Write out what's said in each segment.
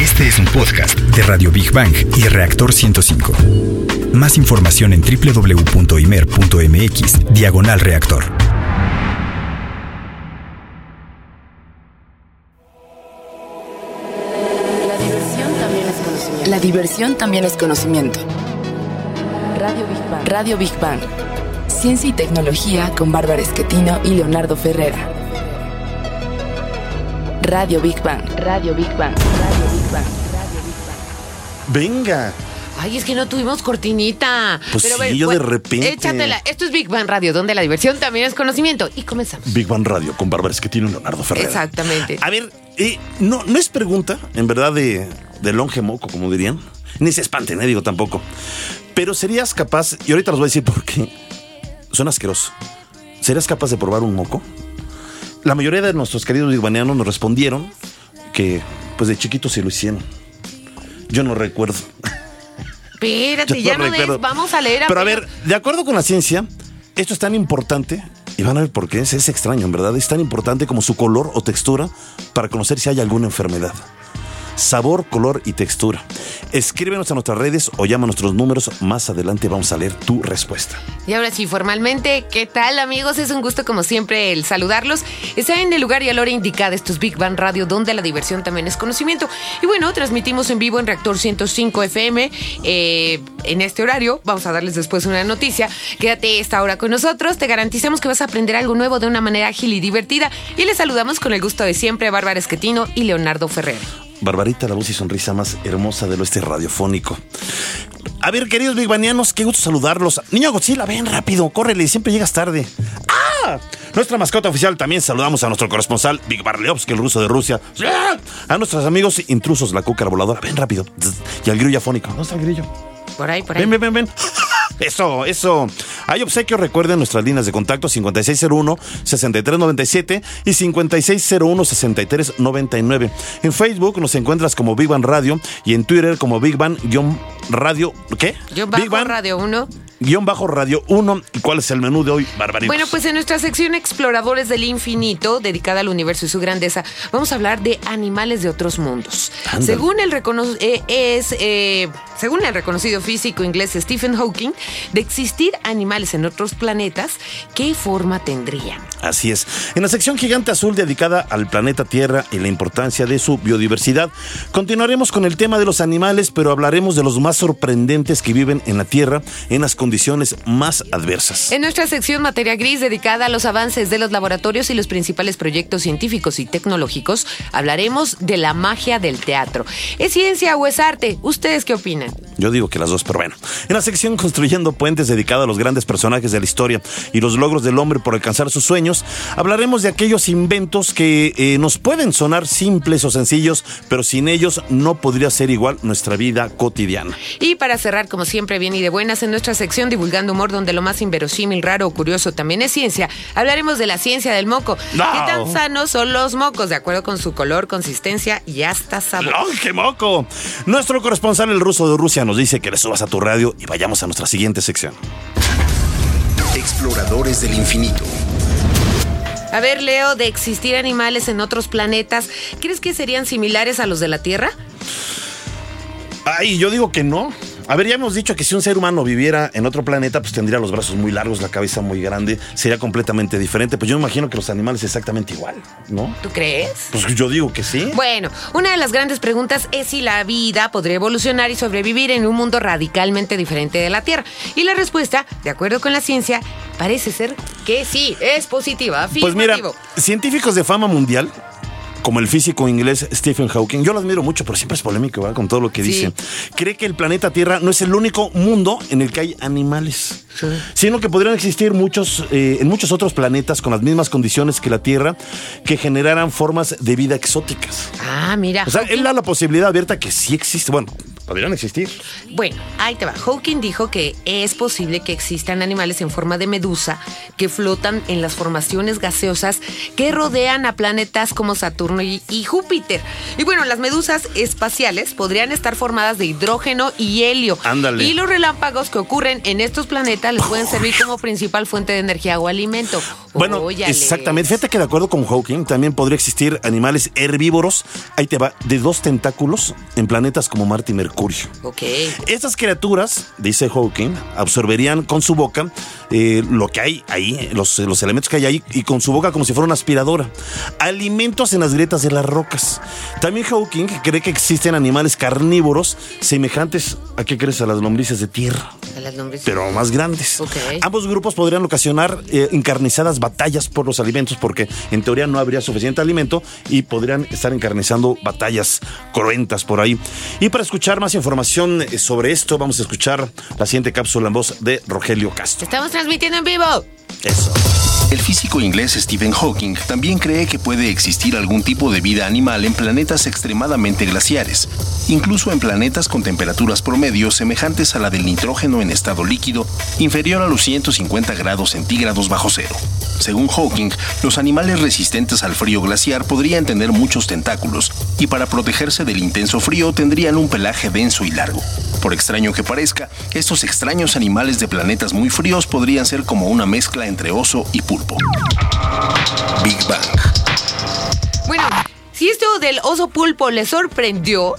Este es un podcast de Radio Big Bang y Reactor 105. Más información en www.imer.mx, diagonal reactor. La diversión también es conocimiento. Radio Big Bang. Radio Big Bang. Ciencia y tecnología con Bárbara Esquetino y Leonardo Ferrera. Radio Big Bang. Radio Big Bang. Radio Big Bang. Venga. Ay, es que no tuvimos cortinita. Pues Pero, sí, a ver, yo de repente. Échatela. Esto es Big Bang Radio, donde la diversión también es conocimiento. Y comenzamos. Big Bang Radio con Bárbara Esquetino y Leonardo Ferrer. Exactamente. A ver, eh, no, no es pregunta, en verdad, de, de longe moco, como dirían. Ni se espanten, eh, digo tampoco. Pero serías capaz, y ahorita les voy a decir por qué. Suena asqueroso. ¿Serías capaz de probar un moco? La mayoría de nuestros queridos bigbanianos nos respondieron que, pues de chiquitos sí lo hicieron. Yo no recuerdo. Espérate, ya no recuerdo. Vamos a leer. Pero a ver, de acuerdo con la ciencia, esto es tan importante, y van a ver por qué, es, es extraño, en verdad, es tan importante como su color o textura para conocer si hay alguna enfermedad. Sabor, color y textura. Escríbenos a nuestras redes o llama a nuestros números. Más adelante vamos a leer tu respuesta. Y ahora sí, formalmente, ¿qué tal amigos? Es un gusto como siempre el saludarlos. Están en el lugar y a la hora indicada, esto es Big Bang Radio, donde la diversión también es conocimiento. Y bueno, transmitimos en vivo en Reactor 105 FM. eh, en este horario, vamos a darles después una noticia. Quédate esta hora con nosotros, te garantizamos que vas a aprender algo nuevo de una manera ágil y divertida. Y les saludamos con el gusto de siempre, Bárbara Esquetino y Leonardo Ferrer. Barbarita, la voz y sonrisa más hermosa del oeste radiofónico. A ver, queridos bigbanianos, qué gusto saludarlos. Niño Godzilla, ven rápido, córrele, siempre llegas tarde. ¡Ah! Nuestra mascota oficial también saludamos a nuestro corresponsal, Big Barleovsky, el ruso de Rusia. ¡Ah! A nuestros amigos intrusos, la cucara voladora, ven rápido. Y al grillo afónico. ¿Dónde está el grillo? Por ahí, por ahí. Ven, ven, ven, ven. Eso, eso. Hay obsequios, recuerden nuestras líneas de contacto 5601-6397 y 5601-6399. En Facebook nos encuentras como Big Bang Radio y en Twitter como Big Bang-Radio. ¿Qué? Yo Big Bang Radio 1. Guion bajo Radio 1. ¿Y cuál es el menú de hoy, Barbaritos? Bueno, pues en nuestra sección Exploradores del Infinito, dedicada al universo y su grandeza, vamos a hablar de animales de otros mundos. Ándale. Según el, eh, es, eh, según el reconocido físico inglés Stephen Hawking, de existir animales en otros planetas, ¿qué forma tendrían? Así es. En la sección Gigante Azul dedicada al planeta Tierra y la importancia de su biodiversidad, continuaremos con el tema de los animales, pero hablaremos de los más sorprendentes que viven en la Tierra en las condiciones más adversas. En nuestra sección Materia Gris, dedicada a los avances de los laboratorios y los principales proyectos científicos y tecnológicos, hablaremos de la magia del teatro. ¿Es ciencia o es arte? ¿Ustedes qué opinan? Yo digo que las dos, pero bueno. En la sección Construyendo Puentes dedicada a los grandes personajes de la historia y los logros del hombre por alcanzar sus sueños, hablaremos de aquellos inventos que eh, nos pueden sonar simples o sencillos, pero sin ellos no podría ser igual nuestra vida cotidiana. Y para cerrar, como siempre, bien y de buenas, en nuestra sección Divulgando Humor, donde lo más inverosímil, raro o curioso también es ciencia, hablaremos de la ciencia del moco. No. ¿Qué tan sanos son los mocos, de acuerdo con su color, consistencia y hasta sabor? ¡No, qué moco! Nuestro corresponsal, el ruso de Rusia, nos dice que le subas a tu radio y vayamos a nuestra siguiente sección. Exploradores del infinito. A ver, Leo, de existir animales en otros planetas, ¿crees que serían similares a los de la Tierra? Ay, yo digo que no. A ver, ya hemos dicho que si un ser humano viviera en otro planeta, pues tendría los brazos muy largos, la cabeza muy grande, sería completamente diferente. Pues yo me imagino que los animales exactamente igual, ¿no? ¿Tú crees? Pues yo digo que sí. Bueno, una de las grandes preguntas es si la vida podría evolucionar y sobrevivir en un mundo radicalmente diferente de la Tierra. Y la respuesta, de acuerdo con la ciencia, parece ser que sí, es positiva. Pues mira, afirmativo. científicos de fama mundial, como el físico inglés Stephen Hawking, yo lo admiro mucho, pero siempre es polémico ¿verdad? con todo lo que Sí. dice. Cree que el planeta Tierra no es el único mundo en el que hay animales, sino que podrían existir muchos, eh, en muchos otros planetas con las mismas condiciones que la Tierra que generaran formas de vida exóticas. Ah, mira. O sea, Hawking- él da la posibilidad abierta que sí existe. Bueno, podrían existir. Bueno, ahí te va. Hawking dijo que es posible que existan animales en forma de medusa que flotan en las formaciones gaseosas que rodean a planetas como Saturno Saturno y, y Júpiter. Y bueno, las medusas espaciales podrían estar formadas de hidrógeno y helio. Ándale. Y los relámpagos que ocurren en estos planetas les pueden servir como principal fuente de energía o alimento. Bueno, exactamente. Fíjate que de acuerdo con Hawking, también podría existir animales herbívoros, ahí te va, de dos tentáculos en planetas como Marte y Mercurio. Ok. Estas criaturas, dice Hawking, absorberían con su boca eh, lo que hay ahí, los, los elementos que hay ahí, y con su boca como si fuera una aspiradora. Alimentos en las grietas de las rocas. También Hawking cree que existen animales carnívoros semejantes a, ¿qué crees? A las lombrices de tierra A las lombrices. pero más grandes. Ambos grupos podrían ocasionar eh, encarnizadas batallas por los alimentos, porque en teoría no habría suficiente alimento y podrían estar encarnizando batallas cruentas por ahí. Y para escuchar más información eh, sobre esto, vamos a escuchar la siguiente cápsula en voz de Rogelio Castro. Estamos transmitiendo en vivo. El físico inglés Stephen Hawking también cree que puede existir algún tipo de vida animal en planetas extremadamente glaciares, incluso en planetas con temperaturas promedio semejantes a la del nitrógeno en estado líquido, inferior a los 150 grados centígrados bajo cero. Según Hawking, los animales resistentes al frío glaciar podrían tener muchos tentáculos y para protegerse del intenso frío tendrían un pelaje denso y largo. Por extraño que parezca, estos extraños animales de planetas muy fríos podrían ser como una mezcla entre oso y pulpo. Big Bang. Bueno, si esto del oso pulpo le sorprendió,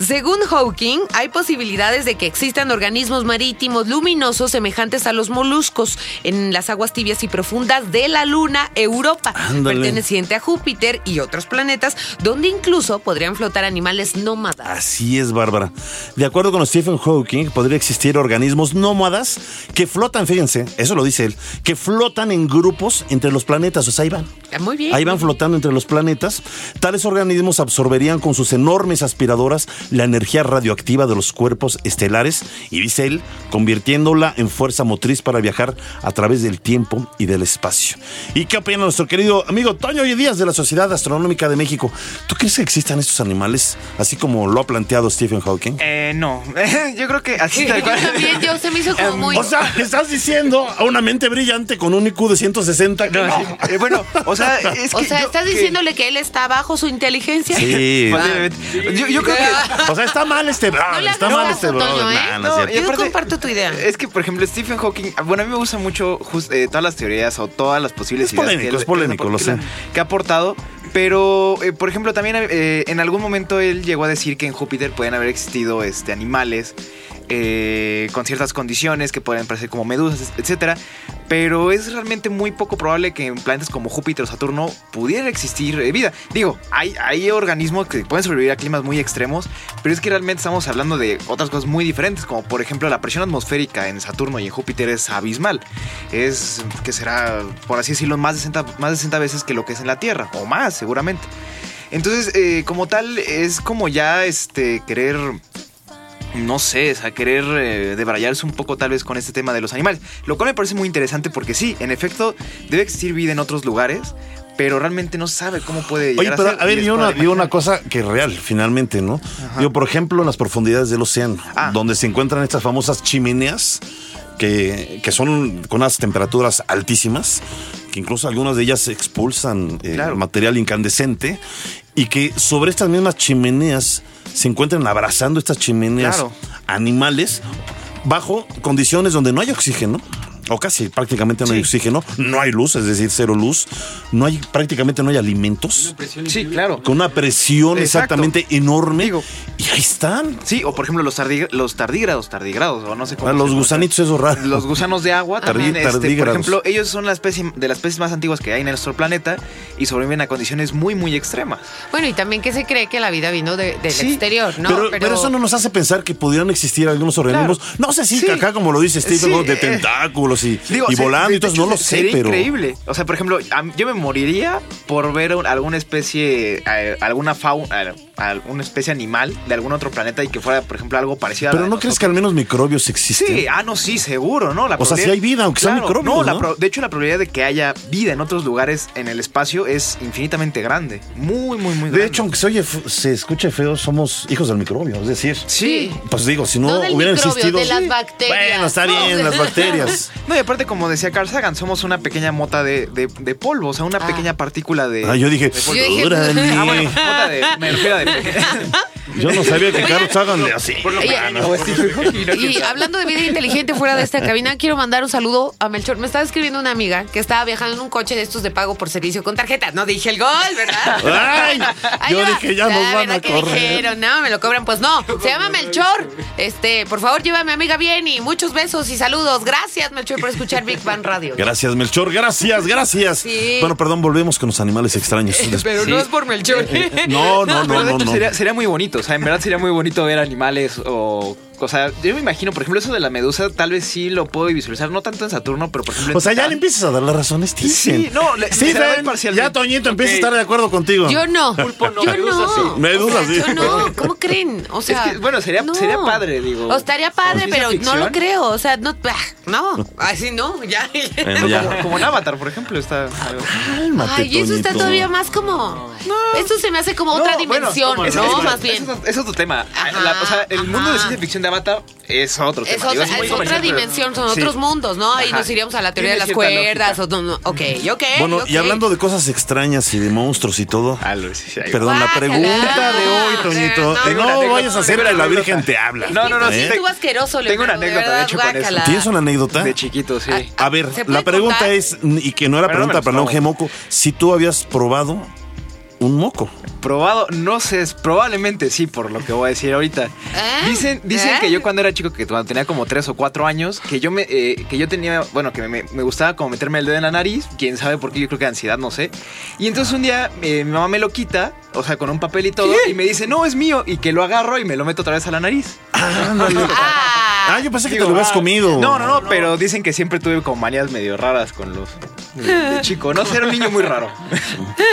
según Hawking, hay posibilidades de que existan organismos marítimos luminosos semejantes a los moluscos en las aguas tibias y profundas de la Luna Europa, Ándale. perteneciente a Júpiter y otros planetas, donde incluso podrían flotar animales nómadas. Así es, Bárbara. De acuerdo con Stephen Hawking, podría existir organismos nómadas que flotan, fíjense, eso lo dice él, que flotan en grupos entre los planetas. O sea, ahí van. Ah, Muy bien. Ahí van flotando entre los planetas. Tales organismos absorberían con sus enormes aspiradoras la energía radioactiva de los cuerpos estelares y, dice él, convirtiéndola en fuerza motriz para viajar a través del tiempo y del espacio. ¿Y qué opina nuestro querido amigo Toño Hoy Díaz de la Sociedad Astronómica de México? ¿Tú crees que existan estos animales así como lo ha planteado Stephen Hawking? Eh, no. Yo creo que así Sí, tal yo cual. también, yo se me hizo como muy... O sea, le estás diciendo a una mente brillante con un IQ de 160 que No, no. sí. Eh, bueno, o sea, es que. o sea, yo- ¿estás que- diciéndole que él está bajo su inteligencia? Sí. Posiblemente. Yo, yo creo que. O sea, está mal este No brother, le está mal este brother. Toño, ¿eh? Nah, no es No, Yo aparte- comparto tu idea. Es que, por ejemplo, Stephen Hawking, bueno, a mí me gusta mucho just- eh, todas las teorías o todas las posibles Es ideas polémico, que él- es polémico, lo sé. que ha aportado. Pero, eh, por ejemplo, también eh, en algún momento él llegó a decir que en Júpiter pueden haber existido este, animales eh, con ciertas condiciones que pueden parecer como medusas, etcétera. Pero es realmente muy poco probable que en planetas como Júpiter o Saturno pudiera existir eh, vida. Digo, hay, hay organismos que pueden sobrevivir a climas muy extremos, pero es que realmente estamos hablando de otras cosas muy diferentes, como por ejemplo la presión atmosférica en Saturno y en Júpiter es abismal. Es que será, por así decirlo, más de 60, más de 60 veces que lo que es en la Tierra, o más seguramente. Entonces, eh, como tal, es como ya este querer no sé, o sea, querer eh, debrayarse un poco tal vez con este tema de los animales. Lo cual me parece muy interesante porque sí, en efecto, debe existir vida en otros lugares, pero realmente no se sabe cómo puede llegar Oye, a pero ser. a ver, yo una, una cosa que es real, finalmente, ¿no? Yo, por ejemplo, en las profundidades del océano, Ah. donde se encuentran estas famosas chimeneas que, que son con unas temperaturas altísimas, que incluso algunas de ellas expulsan eh, Claro. material incandescente, y que sobre estas mismas chimeneas se encuentran abrazando estas chimeneas Claro. animales bajo condiciones donde no hay oxígeno. O casi prácticamente no hay oxígeno, no hay luz, es decir, cero luz, no hay prácticamente no hay alimentos Sí, claro. con una presión Exacto. exactamente enorme. Digo. y ahí están. Sí, o por ejemplo los, tardi- los tardígrados, tardigrados, o no sé cómo. Ah, se los gusanitos esos raros. Los gusanos de agua también, este, por tardígrados. ejemplo, ellos son la especie de las especies más antiguas que hay en nuestro planeta y sobreviven a condiciones muy, muy extremas. Bueno, y también que se cree que la vida vino de- del Sí, exterior, ¿no? pero, pero eso no nos hace pensar que pudieran existir algunos organismos. No sé si Sí. acá, como lo dice Steve, Sí, de eh, y, Digo, y se- volando de y todo, hecho, no lo sé, sería pero. increíble. O sea, por ejemplo, a yo me moriría por ver un- alguna especie, eh, alguna fauna, alguna especie animal de algún otro planeta y que fuera, por ejemplo, algo parecido a Pero la de no crees que al menos microbios existen. Sí, ah, no, sí, seguro, ¿no? La O sea, sí hay vida, aunque sean microbios, No, la de hecho, la probabilidad de que haya vida en otros lugares en el espacio es infinitamente grande. Muy, muy, muy grande. De hecho, aunque se oye, se escuche feo, somos hijos del microbio. Es decir, sí. pues digo, si no, No del hubieran microbio, existido. de las bacterias. Bueno, está bien, las bacterias. No, y aparte, como decía Carl Sagan, somos una pequeña mota de, de, de polvo, o sea, una Ah. pequeña partícula de. Ah, yo dije, de polvo. Yo dije-. Ah, bueno, mota de. Me refiero de. Yo no sabía que Carlos Sagan le así. Y hablando de vida inteligente fuera de esta cabina, quiero mandar un saludo a Melchor. Me estaba escribiendo una amiga que estaba viajando en un coche de estos de pago por servicio con tarjeta. No dije el gol, ¿verdad? Ay, yo va. dije, ya La nos van verdad a que correr. dijeron, no, me lo cobran. Pues no, se llama Melchor. Este, por favor, lleva a mi amiga bien y muchos besos y saludos. Gracias, Melchor, por escuchar Big Bang Radio. Gracias, Melchor, gracias, gracias. Sí. Bueno, perdón, volvemos con los animales extraños. Pero no es por Melchor. No, no, Pero no, de no, hecho no. Sería, sería muy bonito, o sea, en verdad sería muy bonito ver animales o... O sea, yo me imagino, por ejemplo, eso de la medusa, tal vez sí lo puedo visualizar, no tanto en Saturno, pero por ejemplo... O sea, ya le empiezas a dar las razones. Sí, no, le- doy parcialmente. ya Toñito empieza a estar de acuerdo contigo. Yo no. Pulpo no, Yo medusa no. sí. Medusa O sea, sí. Yo no. ¿Cómo creen? O sea. Es que, bueno, sería- sería padre, digo. O estaría padre, pero no lo creo. O sea, no. bah, No. Así no. Ya. Bueno, ya. Como, como en Avatar, por ejemplo, está... Cálmate, Ay, eso está todavía más como. Esto se me hace como otra No, bueno, dimensión, ¿no? es- más es- bien. Es, es otro tema. La- o sea, el mundo de ciencia ficción de Avatar es otro Es tema. otra, Digo, muy es otra dimensión, son Sí. otros mundos, ¿no? Ahí Ajá. nos iríamos a la teoría de las cuerdas. O, no, no, ok, ok. Bueno, y ok. hablando de cosas extrañas y de monstruos y todo. Ah, lo- sí. Perdón, la pregunta de hoy, Toñito. No, No, Tengo vayas a hacer que la. Virgen te habla. No, no, no, ¿Eh? Estuvo asqueroso, Tengo una anécdota, de hecho, con eso. ¿Tienes una anécdota? De chiquito, sí. Ay, A ver, ¿Se puede la pregunta es, y que no era no pregunta para Longe como. Moco, si tú habías probado un moco. Probado, no sé, es- probablemente sí, por lo que voy a decir ahorita. ¿Eh? Dicen, dicen ¿Eh? que yo cuando era chico, que cuando tenía como tres o cuatro años, que yo me, eh, que yo tenía, bueno, que me, me gustaba como meterme el dedo en la nariz, quién sabe por qué, yo creo que ansiedad, no sé. Y entonces un día eh, mi mamá me lo quita, o sea, con un papel y todo, y me dice, no, es mío, y que lo agarro y me lo meto otra vez a la nariz. Ah, Ah, yo pensé que te lo habías ah, comido. No, no, no, pero dicen que siempre tuve como manías medio raras con los de chico. No sé, era un niño muy raro.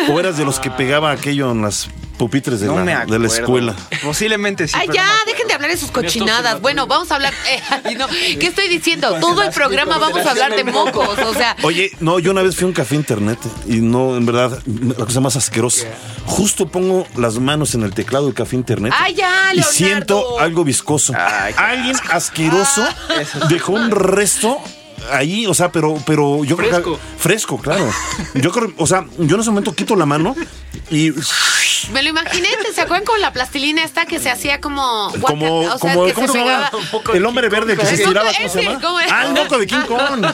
O eras de los que pegaba aquello en las pupitres de, no la, me de acuerdo. la escuela. Posiblemente sí. Ay, pero ya, no dejen de hablar de sus cochinadas. Bueno, vamos a hablar. eh, no, ¿Qué estoy diciendo? Todo el programa vamos a hablar de mocos. O sea, Oye, no, yo una vez fui a un café internet y no, en verdad, la cosa más asquerosa. Justo pongo las manos en el teclado del café internet ¡Ay, ya, y siento algo viscoso. Ay, Alguien asqueroso dejó un resto ahí, o sea, pero, pero yo creo Fresco. que fresco, claro. Yo creo, o sea, yo en ese momento quito la mano y me lo imaginé. ¿Se acuerdan con la plastilina esta que se hacía como. como, o sea, como que ¿cómo se, llama? pegaba? El hombre verde que se estiraba. Ah, el moco de King Kong.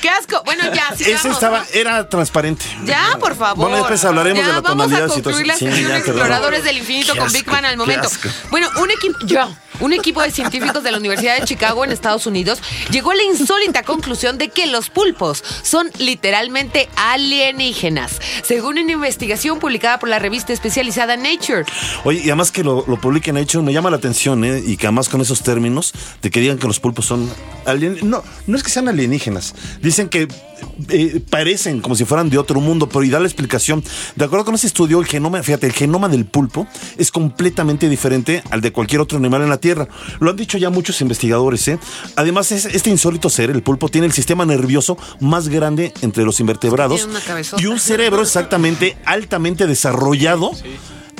¡Qué asco! Bueno, ya, sigamos. Ese estaba, era transparente. Ya, por favor. Bueno, después hablaremos Ya, de la tonalidad Vamos a concluir la Sí, perdón. Exploradores del Infinito Qué con asco, Big Man al qué momento. asco. Bueno, un equipo, ya, un equipo de científicos de la Universidad de Chicago en Estados Unidos llegó a la insólita conclusión de que los pulpos son literalmente alienígenas, según una investigación publicada por la revista especializada Nature. Oye, y además que lo, lo publiquen hecho, me llama la atención, ¿eh? Y que además con esos términos, de que digan que los pulpos son alien- No, no es que sean alienígenas. Dicen que eh, parecen como si fueran de otro mundo, pero y da la explicación. De acuerdo con ese estudio, el genoma, fíjate, el genoma del pulpo es completamente diferente al de cualquier otro animal en la Tierra. Lo han dicho ya muchos investigadores, ¿eh? Además, es- este insólito ser, el pulpo, tiene el sistema nervioso más grande entre los invertebrados Tiene una cabezota. y un cerebro exactamente altamente desarrollado.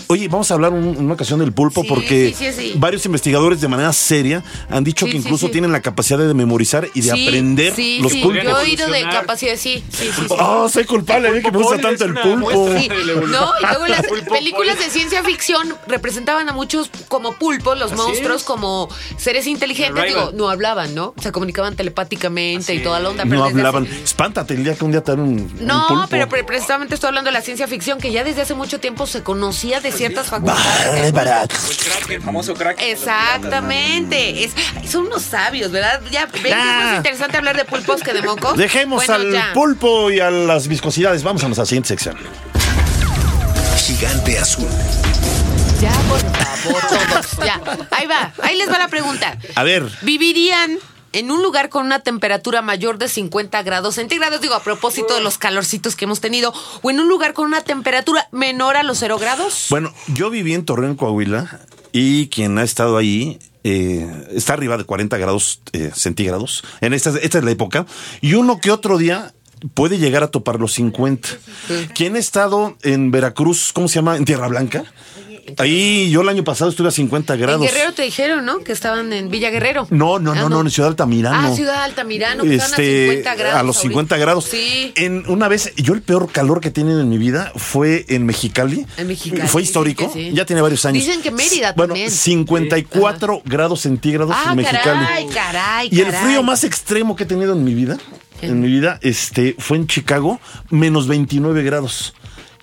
Oye, vamos a hablar un- una ocasión del pulpo Sí, porque sí, sí, sí. varios investigadores de manera seria han dicho Sí, que incluso sí. tienen la capacidad de memorizar y de Sí, aprender sí, los sí, pulpos. Yo he oído de capacidad, sí, sí, sí. sí. Oh, soy culpable, ¿eh? que me gusta tanto el pulpo. Sí, no, y luego las películas de ciencia ficción representaban a muchos como pulpos, los monstruos, como seres inteligentes. Digo, no hablaban, ¿no? Se comunicaban telepáticamente y toda la onda. pero No hablaban. hace- Espántate el día que un día te dan un, un No, pulpo. pero pre- precisamente estoy hablando de la ciencia ficción, que ya desde hace mucho tiempo se conocía de ciertas facultades. Bárbara. El famoso crack. Exactamente. Es, son unos sabios, ¿verdad? Ya, ¿ven que es más interesante hablar de pulpos que de mocos? Dejemos Bueno, al ya. pulpo y a las viscosidades. Vamos a nuestra siguiente sección. Gigante azul. Ya, por favor, todos. Ya, ahí va. Ahí les va la pregunta. A ver. ¿Vivirían en un lugar con una temperatura mayor de 50 grados centígrados? Digo, a propósito de los calorcitos que hemos tenido. ¿O en un lugar con una temperatura menor a los 0 grados? Bueno, yo viví en Torreón, Coahuila, y quien ha estado ahí eh, está arriba de 40 grados eh, centígrados. En esta, esta es la época. Y uno que otro día puede llegar a topar los 50. Quien ha estado en Veracruz, ¿cómo se llama? En Tierra Blanca. Ahí yo el año pasado estuve a 50 grados. En Guerrero te dijeron, ¿no? Que estaban en Villa Guerrero. No, no, Ah, no, no, en Ciudad Altamirano. Ah, Ciudad Altamirano, que están a Este, 50 grados. a los 50 ahorita. grados. Sí. En una vez, yo el peor calor que he tenido en mi vida fue en Mexicali. En Mexicali, Fue histórico. sí. Ya tiene varios años. Dicen que Mérida bueno, también. 54 grados centígrados Ah, en Mexicali. caray, caray, Y el caray. frío más extremo que he tenido en mi vida, en mi vida, este, fue en Chicago, menos 29 grados.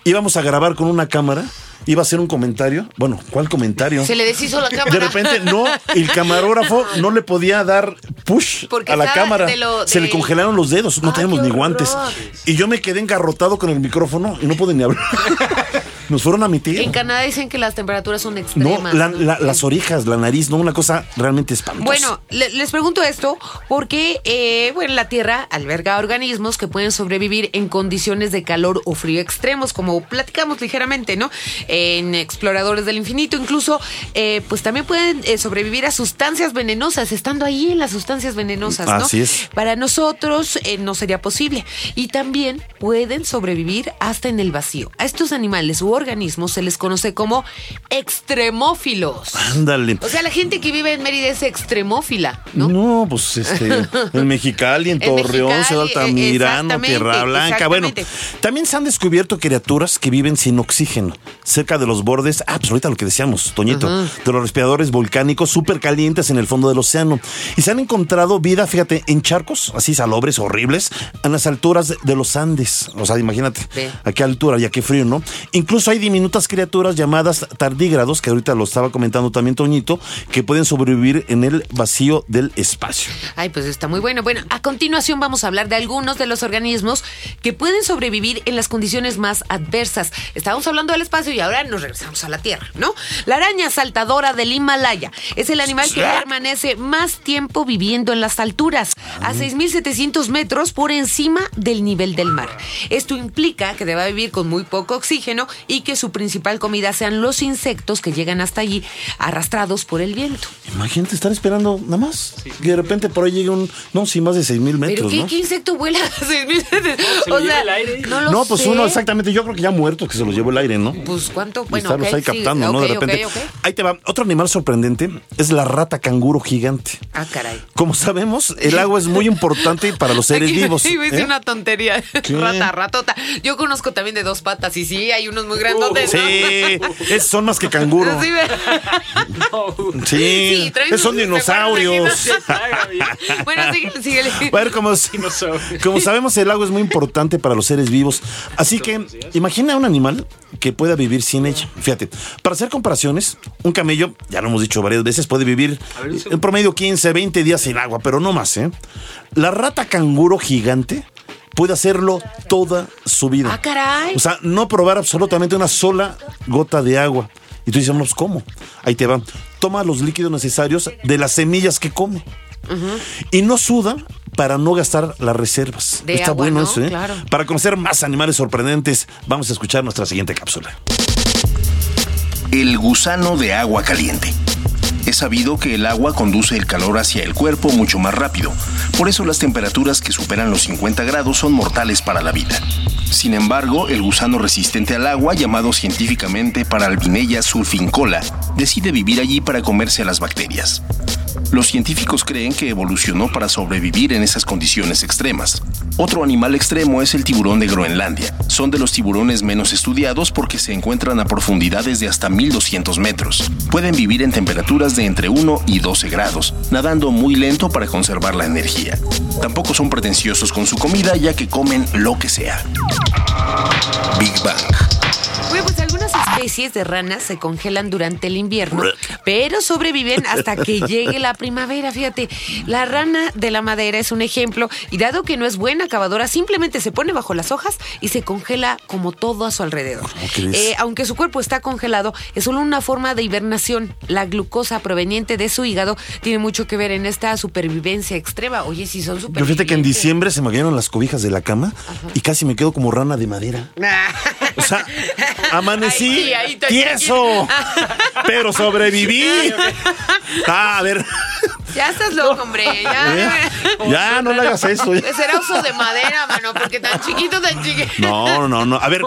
Íbamos a grabar con una cámara, iba a hacer un comentario. Bueno, ¿cuál comentario? Se le deshizo la cámara. De repente, no, el camarógrafo no le podía dar push Porque a la cámara. de lo- Se le congelaron los dedos, no Ay, tenemos ni guantes. Y yo me quedé engarrotado con el micrófono y no pude ni hablar. Nos fueron a mitir. En Canadá dicen que las temperaturas son No, extremas. la- ¿no? la- las orejas, la nariz, no, una cosa realmente espantosa. Bueno, le- les pregunto esto porque, eh, bueno, la Tierra alberga organismos que pueden sobrevivir en condiciones de calor o frío extremos, como platicamos ligeramente, ¿no? En Exploradores del Infinito, incluso, eh, pues también pueden eh, sobrevivir a sustancias venenosas, estando ahí en las sustancias venenosas, ¿no? Así es. Para nosotros eh, no sería posible. Y también pueden sobrevivir hasta en el vacío. A estos animales u organismos se les conoce como extremófilos. Ándale. O sea, la gente que vive en Mérida es extremófila, ¿no? ¿no? pues este, en Mexicali, en Torreón, Ciudad Altamirano, exactamente, Tierra Blanca. Bueno, también se han descubierto criaturas que viven sin oxígeno, cerca de los bordes, ah, pues ahorita lo que decíamos, Toñito, de los respiradores volcánicos súper calientes en el fondo del océano. Y se han encontrado vida, fíjate, en charcos así salobres, horribles, en las alturas de- los Andes. O sea, imagínate, Ve. a qué altura y a qué frío, ¿no? Incluso hay diminutas criaturas llamadas tardígrados, que ahorita lo estaba comentando también Toñito, que pueden sobrevivir en el vacío del espacio. Ay, pues está muy bueno. Bueno, a continuación vamos a hablar de algunos de los organismos que pueden sobrevivir en las condiciones más adversas. Estábamos hablando del espacio y ahora nos regresamos a la Tierra, ¿no? La araña saltadora del Himalaya es el animal que permanece más tiempo viviendo en las alturas, a 6.700 metros por encima del nivel del mar. Esto implica que deba vivir con muy poco oxígeno y que su principal comida sean los insectos que llegan hasta allí arrastrados por el viento. Imagínate estar esperando nada más. Que de repente por ahí llegue un. No, sí, más de seis mil ¿Pero metros, qué, ¿no? qué insecto vuela a 6.700? se lo o lleva sea, el aire. no lo No, pues sé. uno exactamente. Yo creo que ya muerto que se los llevó el aire, ¿no? Pues cuánto, Y bueno, estarlos ok, ahí sí, captando, ¿no? De repente. Ahí te va. Otro animal sorprendente es la rata canguro gigante. Ah, caray. Como sabemos, el agua es muy importante para los seres Aquí- vivos. A decir ¿eh? una tontería. ¿Qué? Rata, ratota. Yo conozco también de dos patas y sí, hay unos muy Sí, es- son más que canguro. Sí, Sí, esos son dinosaurios. bueno, síguele, síguele. A ver, como, como sabemos, el agua es muy importante para los seres vivos. Así que imagina un animal que pueda vivir sin ella. Fíjate, para hacer comparaciones, un camello, ya lo hemos dicho varias veces, puede vivir en promedio 15, 20 días sin agua, pero no más, ¿eh? La rata canguro gigante puede hacerlo toda su vida. Ah, caray. O sea, no probar absolutamente una sola gota de agua. Y tú dices, no, pues, ¿cómo? Ahí te va. Toma los líquidos necesarios de las semillas que come. Y no suda para no gastar las reservas. De Está agua, bueno ¿no? eso, ¿eh? Claro. Para conocer más animales sorprendentes, vamos a escuchar nuestra siguiente cápsula. El gusano de agua caliente. Es sabido que el agua conduce el calor hacia el cuerpo mucho más rápido. Por eso las temperaturas que superan los 50 grados son mortales para la vida. Sin embargo, el gusano resistente al agua, llamado científicamente Paralbinella sulfincola, decide vivir allí para comerse a las bacterias. Los científicos creen que evolucionó para sobrevivir en esas condiciones extremas. Otro animal extremo es el tiburón de Groenlandia. Son de los tiburones menos estudiados porque se encuentran a profundidades de hasta 1200 metros. Pueden vivir en temperaturas de entre 1 y 12 grados, nadando muy lento para conservar la energía. Tampoco son pretenciosos con su comida ya que comen lo que sea. Big Bang. Especies de ranas se congelan durante el invierno, pero sobreviven hasta que llegue la primavera. Fíjate, la rana de la madera es un ejemplo y dado que no es buena cavadora, simplemente se pone bajo las hojas y se congela como todo a su alrededor. Eh, aunque su cuerpo está congelado, es solo una forma de hibernación. La glucosa proveniente de su hígado tiene mucho que ver en esta supervivencia extrema. Oye, si son Yo supervivientes. fíjate que en diciembre se me cayeron las cobijas de la cama y casi me quedo como rana de madera. O sea, amanecí ahí está tieso, pero sobreviví. Ah, a ver, Ya estás loco, hombre. Ya. ¿eh? ya no le hagas eso. ¿eh? Será uso de madera, mano, porque tan chiquito, tan chiquito. No, no, no. A ver,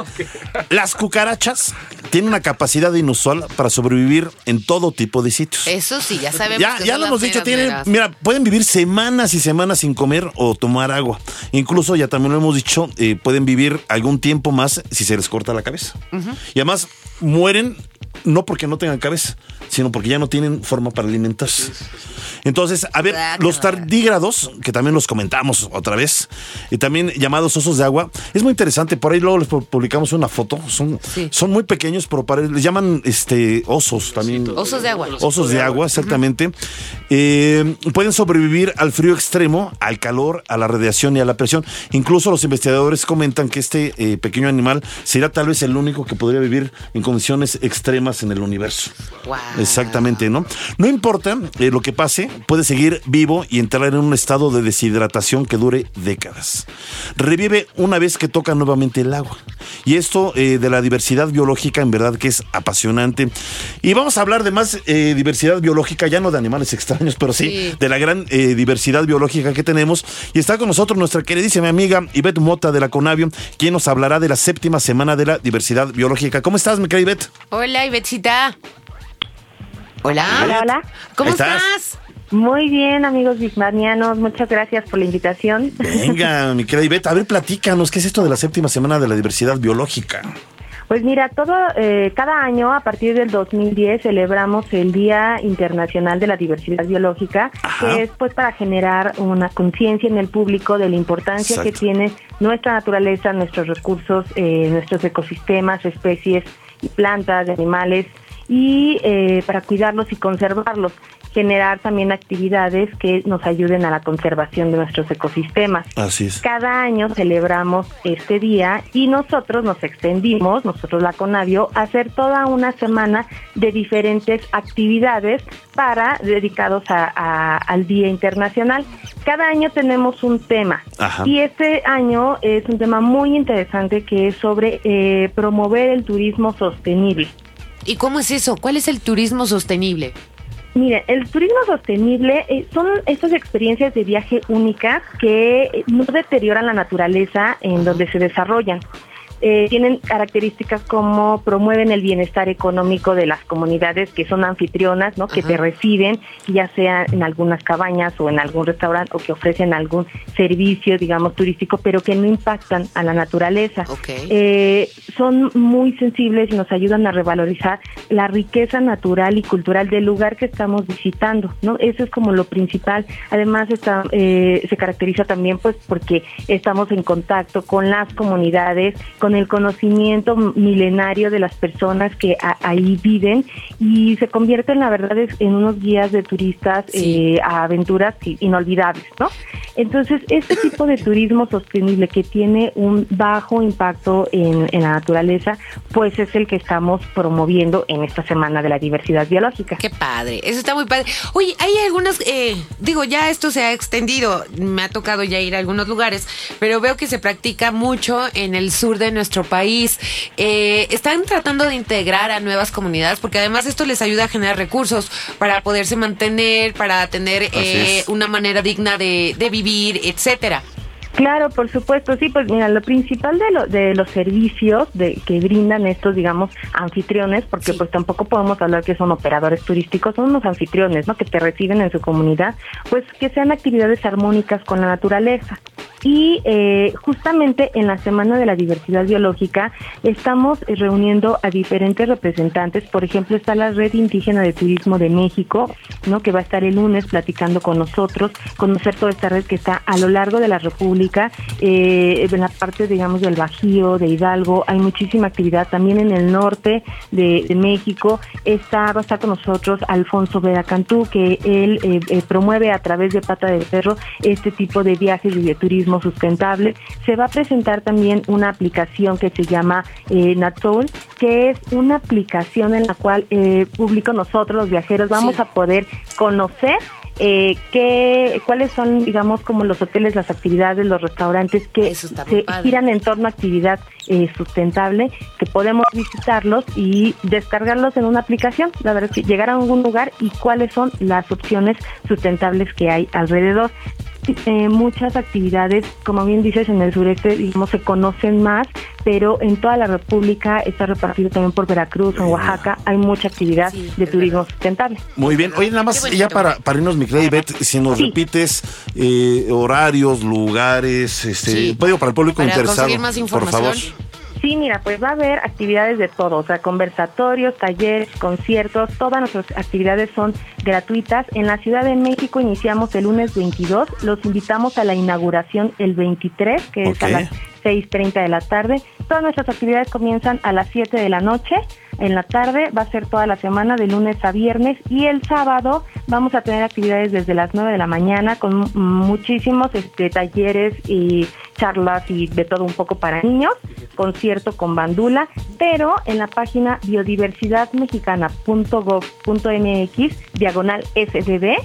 las cucarachas tiene una capacidad inusual para sobrevivir en todo tipo de sitios. Eso sí, ya sabemos. Ya, que ya lo hemos dicho, tienen, mira, pueden vivir semanas y semanas sin comer o tomar agua. Incluso, ya también lo hemos dicho, eh, pueden vivir algún tiempo más si se les corta la cabeza. Y además mueren no porque no tengan cabeza, sino porque ya no tienen forma para alimentarse. Entonces, a ver, los tardígrados, que también los comentamos otra vez, y también llamados osos de agua, es muy interesante. Por ahí luego les pu- publicamos una foto. Son, Sí. son muy pequeños, pero para, les llaman este osos también. Osos de agua. Osos de agua, exactamente. Eh, pueden sobrevivir al frío extremo, al calor, a la radiación y a la presión. Incluso los investigadores comentan que este eh, pequeño animal será tal vez el único que podría vivir en condiciones extremas en el universo. Wow. Exactamente, ¿no? No importa eh, lo que pase, puede seguir vivo y entrar en un estado de deshidratación que dure décadas. Revive una vez que toca nuevamente el agua. Y esto eh, de la diversidad biológica, en verdad que es apasionante. Y vamos a hablar de más eh, diversidad biológica, ya no de animales extraños, pero sí, Sí. de la gran eh, diversidad biológica que tenemos. Y está con nosotros nuestra queridísima amiga Ivette Mota de la Conavio, quien nos hablará de la séptima semana de la diversidad biológica. ¿Cómo estás, mi querida Ivette? Hola, Ivetsita. Hola. Hola, hola. ¿Cómo estás. estás? Muy bien, amigos bismarnianos, muchas gracias por la invitación. Venga, mi querida Ivette, a ver, platícanos, ¿qué es esto de la séptima semana de la diversidad biológica? Pues mira, todo eh, cada año a partir del 2010 celebramos el Día Internacional de la Diversidad Biológica, Ajá. que es pues para generar una conciencia en el público de la importancia que tiene nuestra naturaleza, nuestros recursos, eh, nuestros ecosistemas, especies y plantas, animales y eh, para cuidarlos y conservarlos, generar también actividades que nos ayuden a la conservación de nuestros ecosistemas. Así es. Cada año celebramos este día y nosotros nos extendimos, nosotros la Conavio, a hacer toda una semana de diferentes actividades para dedicados a- a- al Día Internacional. Cada año tenemos un tema Ajá. y este año es un tema muy interesante que es sobre eh, promover el turismo sostenible. ¿Y cómo es eso? ¿Cuál es el turismo sostenible? Mire, el turismo sostenible eh, son estas experiencias de viaje únicas que eh, no deterioran la naturaleza en donde se desarrollan. Eh, tienen características como promueven el bienestar económico de las comunidades que son anfitrionas, ¿no? que te reciben, ya sea en algunas cabañas o en algún restaurante o que ofrecen algún servicio, digamos, turístico, pero que no impactan a la naturaleza. Eh, son muy sensibles y nos ayudan a revalorizar la riqueza natural y cultural del lugar que estamos visitando, ¿no? Eso es como lo principal. Además está, eh, se caracteriza también pues porque estamos en contacto con las comunidades, con el conocimiento milenario de las personas que ahí viven y se convierten, la verdad, en unos guías de turistas Sí. eh, a aventuras inolvidables, ¿no? Entonces, este tipo de turismo sostenible que tiene un bajo impacto en, en la naturaleza, pues es el que estamos promoviendo en esta semana de la diversidad biológica. Qué padre, eso está muy padre. Oye, hay algunas, eh, digo, ya esto se ha extendido, me ha tocado ya ir a algunos lugares, pero veo que se practica mucho en el sur de nuestro país. Eh, están tratando de integrar a nuevas comunidades, porque además esto les ayuda a generar recursos para poderse mantener, para tener eh, una manera digna de, de vivir, etcétera. Claro, por supuesto, sí, pues mira, lo principal de, lo- de los servicios de, que brindan estos, digamos, anfitriones, porque Sí. pues tampoco podemos hablar que son operadores turísticos, son unos anfitriones, ¿no? Que te reciben en su comunidad, pues que sean actividades armónicas con la naturaleza. Y eh, justamente en la Semana de la Diversidad Biológica estamos eh, reuniendo a diferentes representantes. Por ejemplo, está la Red Indígena de Turismo de México, ¿no? que va a estar el lunes platicando con nosotros, conocer toda esta red que está a lo largo de la República, eh, en la parte, digamos, del Bajío, de Hidalgo. Hay muchísima actividad también en el norte de, de México. Está, va a estar con nosotros Alfonso Vera Cantú, que él eh, eh, promueve a través de Pata de Perro este tipo de viajes y de turismo sustentable. Se va a presentar también una aplicación que se llama eh, Natol, que es una aplicación en la cual eh, público nosotros, los viajeros, vamos Sí. a poder conocer eh, qué, cuáles son, digamos, como los hoteles, las actividades, los restaurantes que se padre. giran en torno a actividad eh, sustentable, que podemos visitarlos y descargarlos en una aplicación. La verdad es que llegar a algún lugar y cuáles son las opciones sustentables que hay alrededor. Eh, muchas actividades, como bien dices, en el sureste, digamos, se conocen más, pero en toda la República está repartido también por Veracruz, en Oaxaca, hay mucha actividad de turismo sustentable. Muy bien. Oye, nada más, ya para, para irnos, mi querida Ivette, si nos Sí. repites eh, horarios, lugares, este, Sí. para el público Para interesado, conseguir más por favor. Sí, mira, pues va a haber actividades de todo, o sea, conversatorios, talleres, conciertos, todas nuestras actividades son gratuitas. En la Ciudad de México iniciamos el lunes 22, los invitamos a la inauguración el 23, que es a las 6.30 de la tarde. Todas nuestras actividades comienzan a las 7 de la noche. En la tarde va a ser toda la semana, de lunes a viernes. Y el sábado vamos a tener actividades desde las 9 de la mañana con muchísimos este, talleres y charlas y de todo un poco para niños. Concierto con bandula. Pero en la página biodiversidadmexicana.gov.mx, diagonal SDB,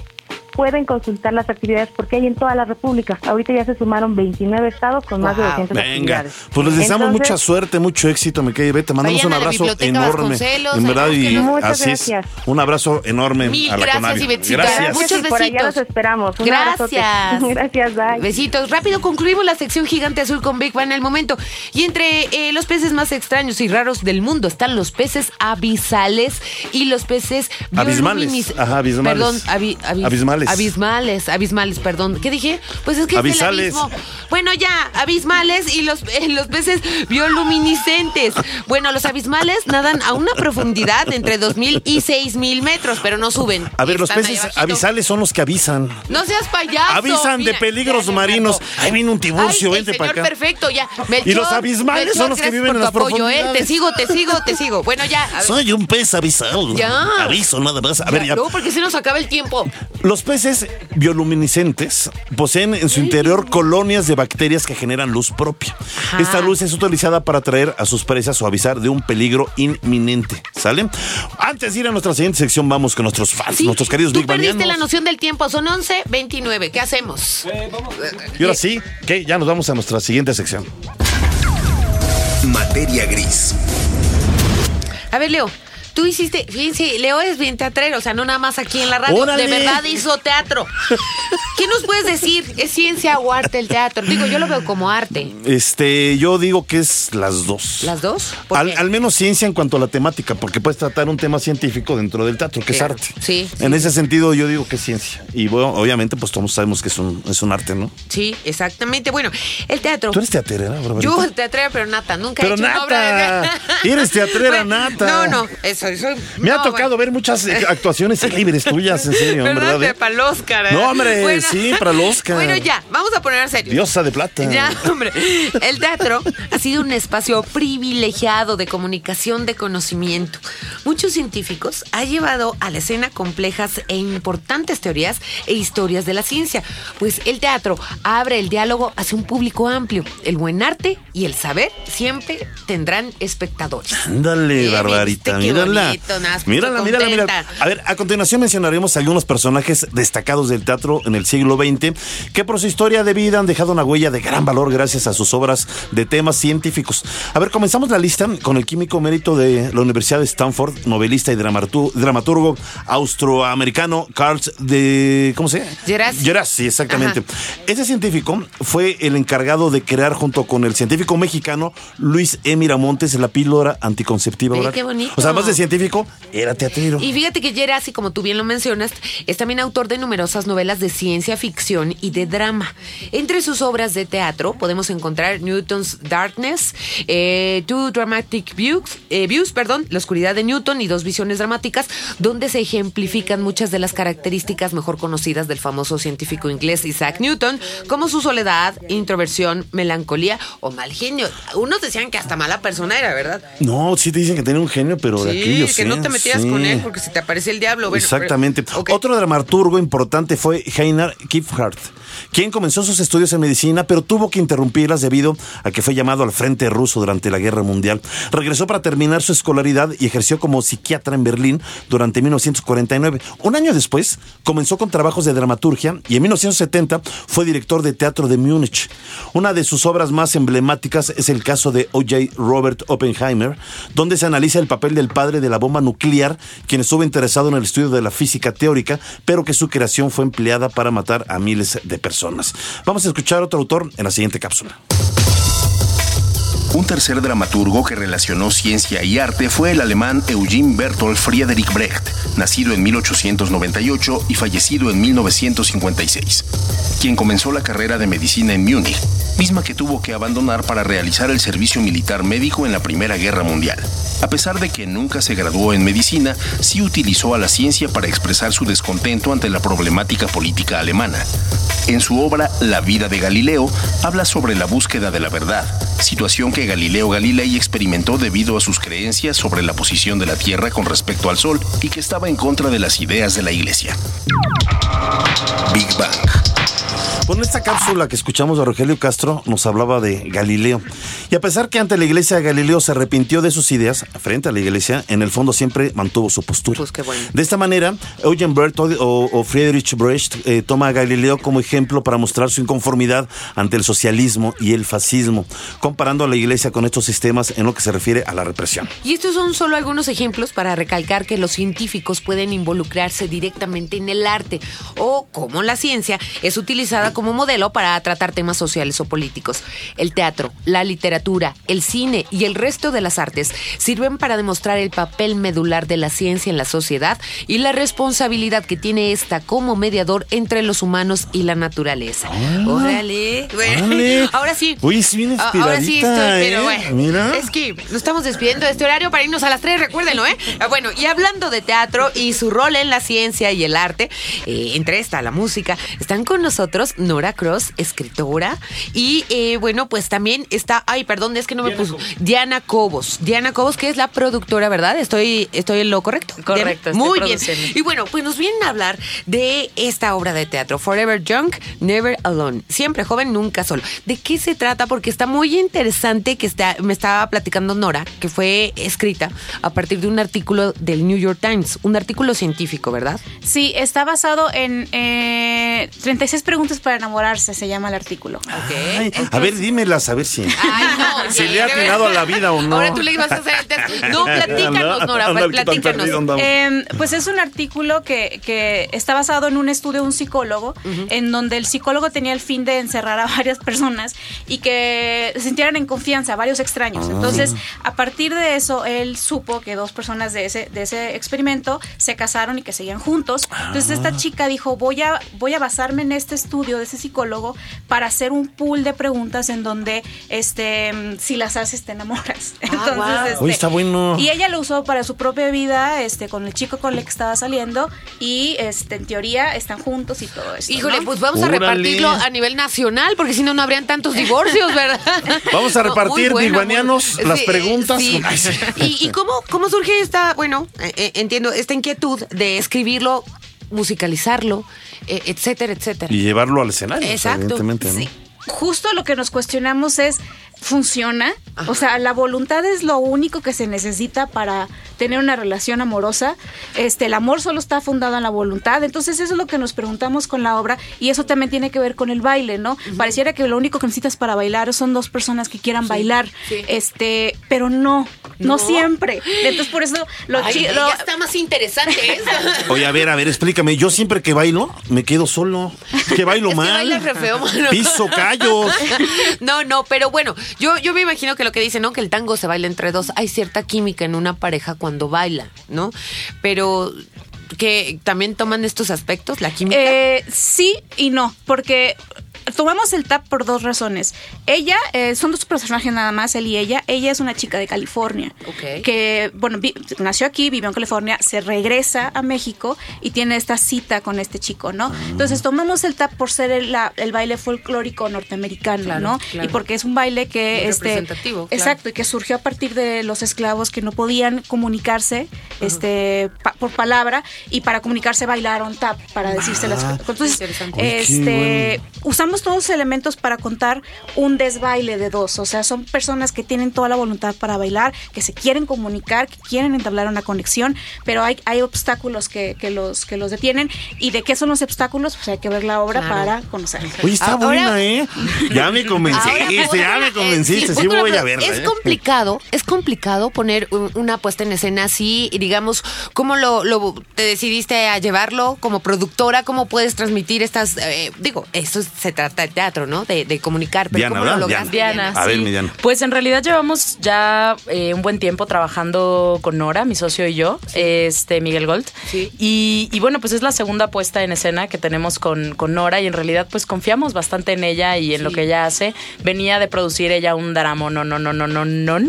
pueden consultar las actividades porque hay en toda la República. Ahorita ya se sumaron 29 estados con más de Wow. 200 Venga, actividades. pues les deseamos Entonces, mucha suerte, mucho éxito, mi querida. Te mandamos un abrazo enorme. En verdad, y así es. gracias. Un abrazo enorme Mil a la gracias. Ivetcita. Gracias. Muchos y por allá besitos. los esperamos. Un Gracias. Gracias, bye. Besitos. Rápido concluimos la sección gigante azul con Big Bang en el momento. Y entre eh, los peces más extraños y raros del mundo están los peces abisales y los peces Abismales. Ajá, abismales. Perdón, abi- abi- Abismales. Abismales, abismales, perdón. ¿Qué dije? Pues es que Abisales. es el abismo. Bueno, ya, abismales y los, eh, los peces bioluminiscentes. Bueno, los abismales nadan a una profundidad entre 2.000 y 6.000 metros, pero no suben. A ver, los peces abajito. avisales son los que avisan. No seas payaso. Avisan de peligros marinos. Ahí viene un tiburcio, Ay, vente para acá. perfecto, ya. Y los abismales son los que viven por en las apoyo, ¿eh? Te sigo, te sigo, te sigo. Bueno, ya. Soy un pez avisal. Ya. Aviso nada más. A ver, ya. No, porque se nos acaba el tiempo. Los peces bioluminiscentes poseen en su interior colonias de bacterias que generan luz propia. Ajá. Esta luz es utilizada para atraer a sus presas o avisar de un peligro inminente. ¿Sale? Antes de ir a nuestra siguiente sección, vamos con nuestros fans, Sí, nuestros queridos Tú Big perdiste Bangianos. la noción del tiempo. Son 11, 29. ¿Qué hacemos? Y ahora sí, que ya nos vamos a nuestra siguiente sección. Materia gris. A ver, Leo. Tú hiciste, fíjense, Leo es bien teatrero, o sea, no nada más aquí en la radio, ¡Órale! de verdad hizo teatro. ¿Qué nos puedes decir? ¿Es ciencia o arte el teatro? Digo, yo lo veo como arte. Este, yo digo que es las dos. ¿Las dos? ¿Por Al, menos ciencia en cuanto a la temática, porque puedes tratar un tema científico dentro del teatro, que es arte. Sí, En sí. ese sentido, yo digo que es ciencia. Y bueno, obviamente, pues todos sabemos que es un, es un arte, ¿no? Sí, exactamente. Bueno, el teatro. ¿Tú eres teatrera, Barbarita? Yo teatrera, pero nata, nunca Pero he hecho una nata. obra de... Eres teatrera nata. No, no, eso, Me ha tocado bueno. ver muchas eh, actuaciones libres tuyas, en serio, ¿Verdad? ¿verdad? eh? Para el Oscar. ¿eh? No, hombre, sí, para el Oscar. Bueno, ya, vamos a poner serio. Diosa de plata. Ya, hombre. El teatro ha sido un espacio privilegiado de comunicación de conocimiento. Muchos científicos han llevado a la escena complejas e importantes teorías e historias de la ciencia, pues el teatro abre el diálogo hacia un público amplio. El buen arte y el saber siempre tendrán espectadores. Ándale, Barbarita, ¿viste qué mírala. mírala, mírala, mírala. A ver, a continuación mencionaremos algunos personajes destacados del teatro en el siglo XX que por su historia de vida han dejado una huella de gran valor gracias a sus obras de temas científicos. A ver, comenzamos la lista con el químico mérito de la Universidad de Stanford, novelista y dramatu- dramaturgo austroamericano Carl de ¿cómo se llama? Gerasi. Gerasi, exactamente. Ese científico fue el encargado de crear junto con el científico mexicano Luis E. Miramontes la píldora anticonceptiva qué bonito. O sea, además de científico, era teatrero. Y fíjate que Gerasi, como tú bien lo mencionas, es también autor de numerosas novelas de ciencia ficción y de drama. Entre sus obras de teatro podemos encontrar Newton's Darkness, eh, Two Dramatic Views, eh, Views, perdón, La oscuridad de Newton y dos visiones dramáticas, donde se ejemplifican muchas de las características mejor conocidas del famoso científico inglés Isaac Newton, como su soledad, introversión, melancolía o mal genio. Unos decían que hasta mala persona era, ¿verdad? No, sí te dicen que tenía un genio, pero de Sí, que ¿eh? no te metieras Sí. con él porque si te aparece el diablo. Bueno, Exactamente. pero-. Otro dramaturgo importante fue Heiner Kipfart, quien comenzó sus estudios en medicina, pero tuvo que interrumpirlas debido a que fue llamado al frente ruso durante la Guerra Mundial. Regresó para terminar su escolaridad y ejerció como psiquiatra en Berlín durante 1949. Un año después, comenzó con trabajos de dramaturgia y en 1970 fue director de teatro de Múnich. Una de sus obras más emblemáticas es el caso de O.J. Robert Oppenheimer, donde se analiza el papel del padre de la bomba nuclear, quien estuvo interesado en el estudio de la física teórica, pero que su creación fue empleada para matar a miles de personas. Vamos a escuchar a otro autor en la siguiente cápsula. Un tercer dramaturgo que relacionó ciencia y arte fue el alemán Eugene Bertolt Friedrich Brecht, nacido en 1898 y fallecido en 1956, quien comenzó la carrera de medicina en Múnich, misma que tuvo que abandonar para realizar el servicio militar médico en la Primera Guerra Mundial. A pesar de que nunca se graduó en medicina, sí utilizó a la ciencia para expresar su descontento ante la problemática política alemana. En su obra La vida de Galileo, habla sobre la búsqueda de la verdad, situación que Galileo Galilei experimentó debido a sus creencias sobre la posición de la Tierra con respecto al Sol y que estaba en contra de las ideas de la Iglesia. Big Bang. Con esta cápsula que escuchamos de Rogelio Castro nos hablaba de Galileo. Y a pesar que ante la iglesia Galileo se arrepintió de sus ideas, frente a la iglesia, en el fondo siempre mantuvo su postura. Pues qué bueno. De esta manera, Eugen Berthold o, o Friedrich Brecht eh, toma a Galileo como ejemplo para mostrar su inconformidad ante el socialismo y el fascismo, comparando a la iglesia con estos sistemas en lo que se refiere a la represión. Y estos son solo algunos ejemplos para recalcar que los científicos pueden involucrarse directamente en el arte o como la ciencia es utilizada como modelo para tratar temas sociales o políticos. El teatro, la literatura, el cine y el resto de las artes sirven para demostrar el papel medular de la ciencia en la sociedad y la responsabilidad que tiene esta como mediador entre los humanos y la naturaleza. Órale. Bueno, órale. ahora sí. Uy, es bien Ah, Ahora sí estoy, pero ¿eh? bueno. Mira. Es que nos estamos despidiendo de este horario para irnos a las 3, recuérdenlo, ¿eh? Ah, Bueno, y hablando de teatro y su rol en la ciencia y el arte, eh, entre esta, la música, están con nosotros Nora Cross, escritora, y eh, bueno, pues también está, ay, perdón, es que no me puso, Diana Cobos. Diana Cobos, que es la productora, ¿verdad? Estoy, estoy en lo correcto. Correcto, Diana? Muy bien. Y bueno, pues nos vienen a hablar de esta obra de teatro, Forever Young, Never Alone. Siempre joven, nunca solo. ¿De qué se trata? Porque está muy interesante que está, me estaba platicando Nora, que fue escrita a partir de un artículo del New York Times, un artículo científico, ¿verdad? Sí, está basado en eh, 36 preguntas para enamorarse, se llama el artículo. Ay, a ver, dímelas, a ver si. Ay, no. Si le ha atinado a la vida o no. Ahora tú le ibas a hacer el test. No, platícanos, Nora, Anda, tan platícanos. perdido. Eh, pues es un artículo que, que está basado en un estudio de un psicólogo, en donde el psicólogo tenía el fin de encerrar a varias personas y que se sintieran en confianza, varios extraños. Entonces, a partir de eso, él supo que dos personas de ese, de ese experimento se casaron y que seguían juntos. Entonces, esta chica dijo, voy a, voy a basarme en este estudio de ese psicólogo para hacer un pool de preguntas en donde, este, si las haces, te enamoras. Entonces, guau. este, está bueno. y ella lo usó para su propia vida, este, con el chico con el que estaba saliendo y, este, en teoría están juntos y todo eso. Híjole, ¿no? pues vamos a repartirlo a nivel nacional, porque si no, no habrían tantos divorcios, ¿verdad? Vamos a No, repartir, muy- las sí, preguntas. sí. Ay, sí. ¿Y, y cómo, cómo surge esta, bueno, eh, eh, entiendo, esta inquietud de escribirlo, musicalizarlo, etcétera, etcétera? Y llevarlo al escenario, Exacto. evidentemente, ¿no? Sí. Justo lo que nos cuestionamos es, ¿funciona? O sea, la voluntad es lo único que se necesita para tener una relación amorosa. Este, el amor solo está fundado en la voluntad. Entonces, eso es lo que nos preguntamos con la obra y eso también tiene que ver con el baile, ¿no? Pareciera que lo único que necesitas para bailar son dos personas que quieran bailar. sí. Este, pero no, no, No. siempre. Entonces, por eso lo Ay, chi- ya lo- está más interesante eso. Oye, a ver, a ver, explícame. Yo siempre que bailo, me quedo solo. Que bailo Es que mal. bailas re feo, mano. Piso callos. No, no, pero bueno, yo, yo me imagino que lo que dicen, ¿no? Que el tango se baila entre dos. Hay cierta química en una pareja cuando baila, ¿no? Pero que también toman estos aspectos, la química. Eh, sí y no, porque tomamos el tap por dos razones. Ella, eh, son dos personajes nada más, él y ella. Ella es una chica de California. Ok. Que, bueno, vi- nació aquí, vivió en California, se regresa a México y tiene esta cita con este chico, ¿no? Entonces tomamos el tap por ser el, la- el baile folclórico norteamericano, Claro, ¿no? claro. Y porque es un baile que... Muy este, representativo, claro. Exacto, y que surgió a partir de los esclavos que no podían comunicarse este, pa- por palabra y para comunicarse bailaron tap para decirse las cosas. Entonces, este, usamos tenemos todos los elementos para contar un desbaile de dos. O sea, son personas que tienen toda la voluntad para bailar, que se quieren comunicar, que quieren entablar una conexión, pero hay, hay obstáculos que, que los, que los detienen. ¿Y de qué son los obstáculos? Pues hay que ver la obra Claro. para conocer. Oye, está Ahora- buena, ¿eh? Ya me convenciste, ya me convenciste. Sí, otra voy a verla. Es ¿eh? complicado, es complicado poner un- una puesta en escena así, y digamos, ¿cómo lo, lo- te decidiste a llevarlo como productora? ¿Cómo puedes transmitir estas, eh, digo, eso se trata de teatro, ¿no? De, de comunicar, pero Diana, ¿cómo ¿verdad? lo lograste? Diana, A ver, sí. mi Diana. Pues en realidad llevamos ya eh, un buen tiempo trabajando con Nora, mi socio y yo, este Miguel Gold. Sí. Y, y bueno, pues es la segunda puesta en escena que tenemos con, con Nora y en realidad pues confiamos bastante en ella y en lo que ella hace. Venía de producir ella un drama, no, no, no, no, no, no,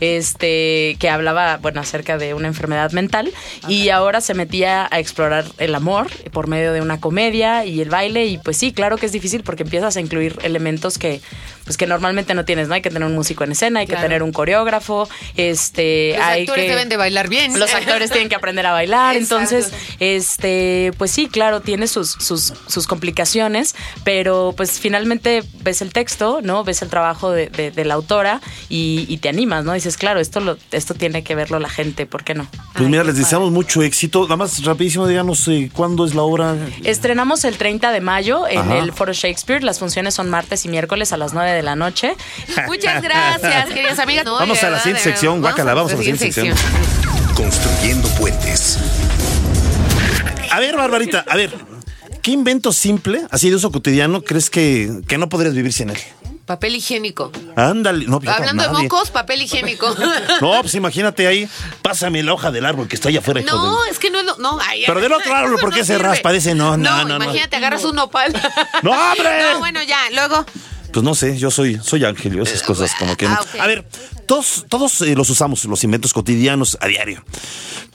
este, que hablaba, bueno, acerca de una enfermedad mental y ahora se metía a explorar el amor por medio de una comedia y el baile y pues sí, claro que es difícil porque empiezas a incluir elementos que pues que normalmente no tienes, ¿no? Hay que tener un músico en escena, hay Claro. que tener un coreógrafo, este, Los hay actores que deben de bailar bien. los actores tienen que aprender a bailar, Exacto. entonces, este, pues sí, claro, tiene sus, sus, sus complicaciones, pero pues finalmente ves el texto, ¿no? Ves el trabajo de, de- de la autora y, y te animas, ¿no? Dices, claro, esto lo, esto tiene que verlo la gente, ¿por qué no? Pues mira, les deseamos mucho éxito. Nada más rapidísimo, díganos eh, cuándo es la obra. Estrenamos el 30 de mayo en Ajá. el Foro Shakespeare. Las funciones son martes y miércoles a las 9 de la noche. Muchas gracias, queridas amigas. No, Vamos a la siguiente sección, guácala, vamos a la siguiente sección. Construyendo puentes. A ver, Barbarita, a ver. ¿Qué invento simple, así de uso cotidiano, crees que, que no podrías vivir sin él? Papel higiénico. Ándale, no, pues, Hablando de mocos, papel higiénico. No, pues imagínate ahí, pásame la hoja del árbol que está allá afuera, No, de- es que no es lo. No, ay, Pero del otro árbol, ¿por qué no se sirve. raspa? Dice, no, no, no, no. Imagínate, agarras un nopal. ¡No, hombre! No, bueno, ya, luego. Pues no sé, yo soy, soy ángel, yo esas cosas como que... Ah. A ver, todos, todos eh, los usamos, los inventos cotidianos a diario.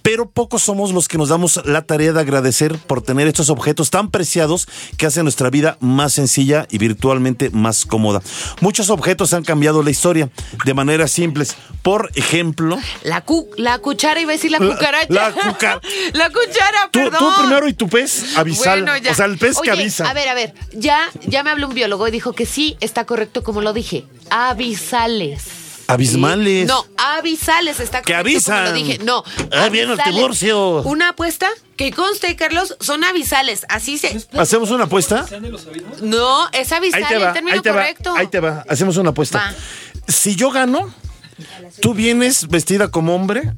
Pero pocos somos los que nos damos la tarea de agradecer por tener estos objetos tan preciados que hacen nuestra vida más sencilla y virtualmente más cómoda. Muchos objetos han cambiado la historia de maneras simples. Por ejemplo, La, cu la cuchara, iba a decir la La- cucaracha. la cuca- la cuchara, tú, perdón. tú primero y tu pez avisal. Bueno. O sea, el pez que avisa. A ver, a ver, ya, ya me habló un biólogo y dijo que sí está correcto como lo dije. Avisales. Abismales. ¿Sí? No, avisales está Que correcto como avisan. lo dije. No. Ah, viene el avisales. divorcio. Una apuesta que conste, Carlos, son avisales. Así se. ¿Hacemos una apuesta? No, es avisal Ahí te el va, término ahí te va, correcto. ahí te va. Hacemos una apuesta. Va. Si yo gano, tú vienes vestida como hombre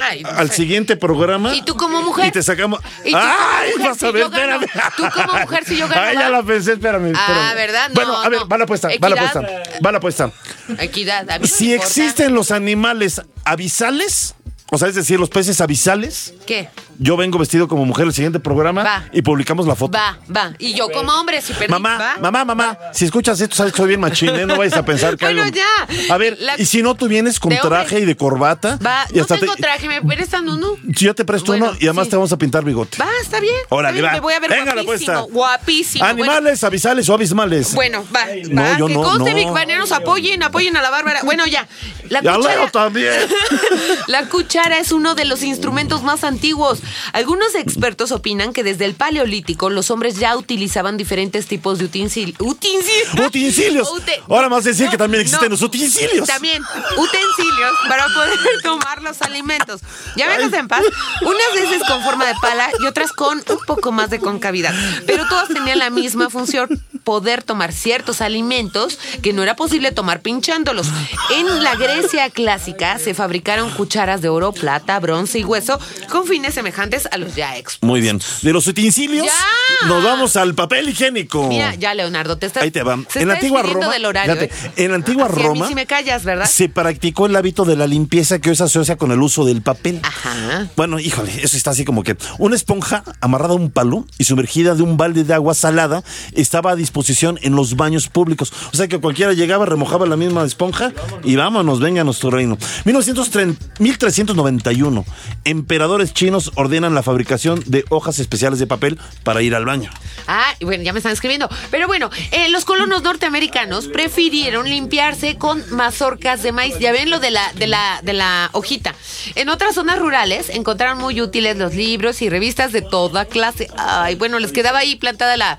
Ay, no al sé. siguiente programa. ¿Y tú como mujer? Y te sacamos. ¿Y tú como ¡Ay! mujer Vas a ver, espérame. ¿Tú como mujer si yo gano, Ay, ya la pensé, espérame. Ah, espérame. ¿verdad? No, bueno, a ver, no. va la apuesta, va la Equidad. apuesta. Va la apuesta. Equidad. A mí Si importa. existen los animales avisales, o sea, es decir, los peces avisales, ¿Qué? Yo vengo vestido como mujer al siguiente programa Va. y publicamos la foto. Va, va. Y yo como hombre, si perdí, Mamá, ¿va? mamá, mamá, si escuchas esto, sabes que soy bien machín, ¿eh? No vayas a pensar que Bueno, algo- ya. A ver, La- y si no, tú vienes con traje y de corbata. Va, y no tengo te- traje, me prestan uno. Si yo te presto Bueno, uno y además sí. te vamos a pintar bigote. Va, está bien. Órale, va. Me voy a ver Venga, la guapísimo. apuesta. Guapísimo. ¿Animales avisales o abismales? Bueno, va, No, va. yo que no, conste, no. Big Baneros, apoyen, apoyen a la Bárbara. Bueno, ya. La Ya cuchara, también. la cuchara es uno de los instrumentos más antiguos. Algunos expertos opinan que desde el paleolítico los hombres ya utilizaban diferentes tipos de utensil- utensilios. Utensilios. Ute- Ahora más decir que también existen no. los utensilios. También utensilios para poder tomar los alimentos. Ya me en paz. Unas veces con forma de pala y otras con un poco más de concavidad. Pero todas tenían la misma función, poder tomar ciertos alimentos que no era posible tomar pinchándolos. En la Grecia clásica se fabricaron cucharas de oro, plata, bronce y hueso con fines semejantes a los ya expuestos. Muy bien. De los utensilios, ¡Ya! nos vamos al papel higiénico. Mira, ya Leonardo, te estás Ahí te va. se En la antigua Roma. del horario, fíjate, ¿eh? En la antigua Así Roma. sí me callas, ¿verdad? Se practicó el hábito de la limpieza que hoy se asocia con el uso del papel. Ajá. Bueno, híjole, eso está así como que una esponja amarrada a un palo y sumergida de un balde de agua salada estaba a disposición en los baños públicos. O sea que cualquiera llegaba, remojaba la misma esponja y vámonos, venga a nuestro reino. 1930 1391, emperadores chinos ordenan la fabricación de hojas especiales de papel para ir al baño. Ah, bueno, ya me están escribiendo. Pero bueno, eh, los colonos norteamericanos prefirieron limpiarse con mazorcas de maíz. Ya ven lo de la, de la, de la hojita. En otras zonas rurales encontraron muy útiles los libros y revistas de toda clase. Ay, bueno, les quedaba ahí plantada la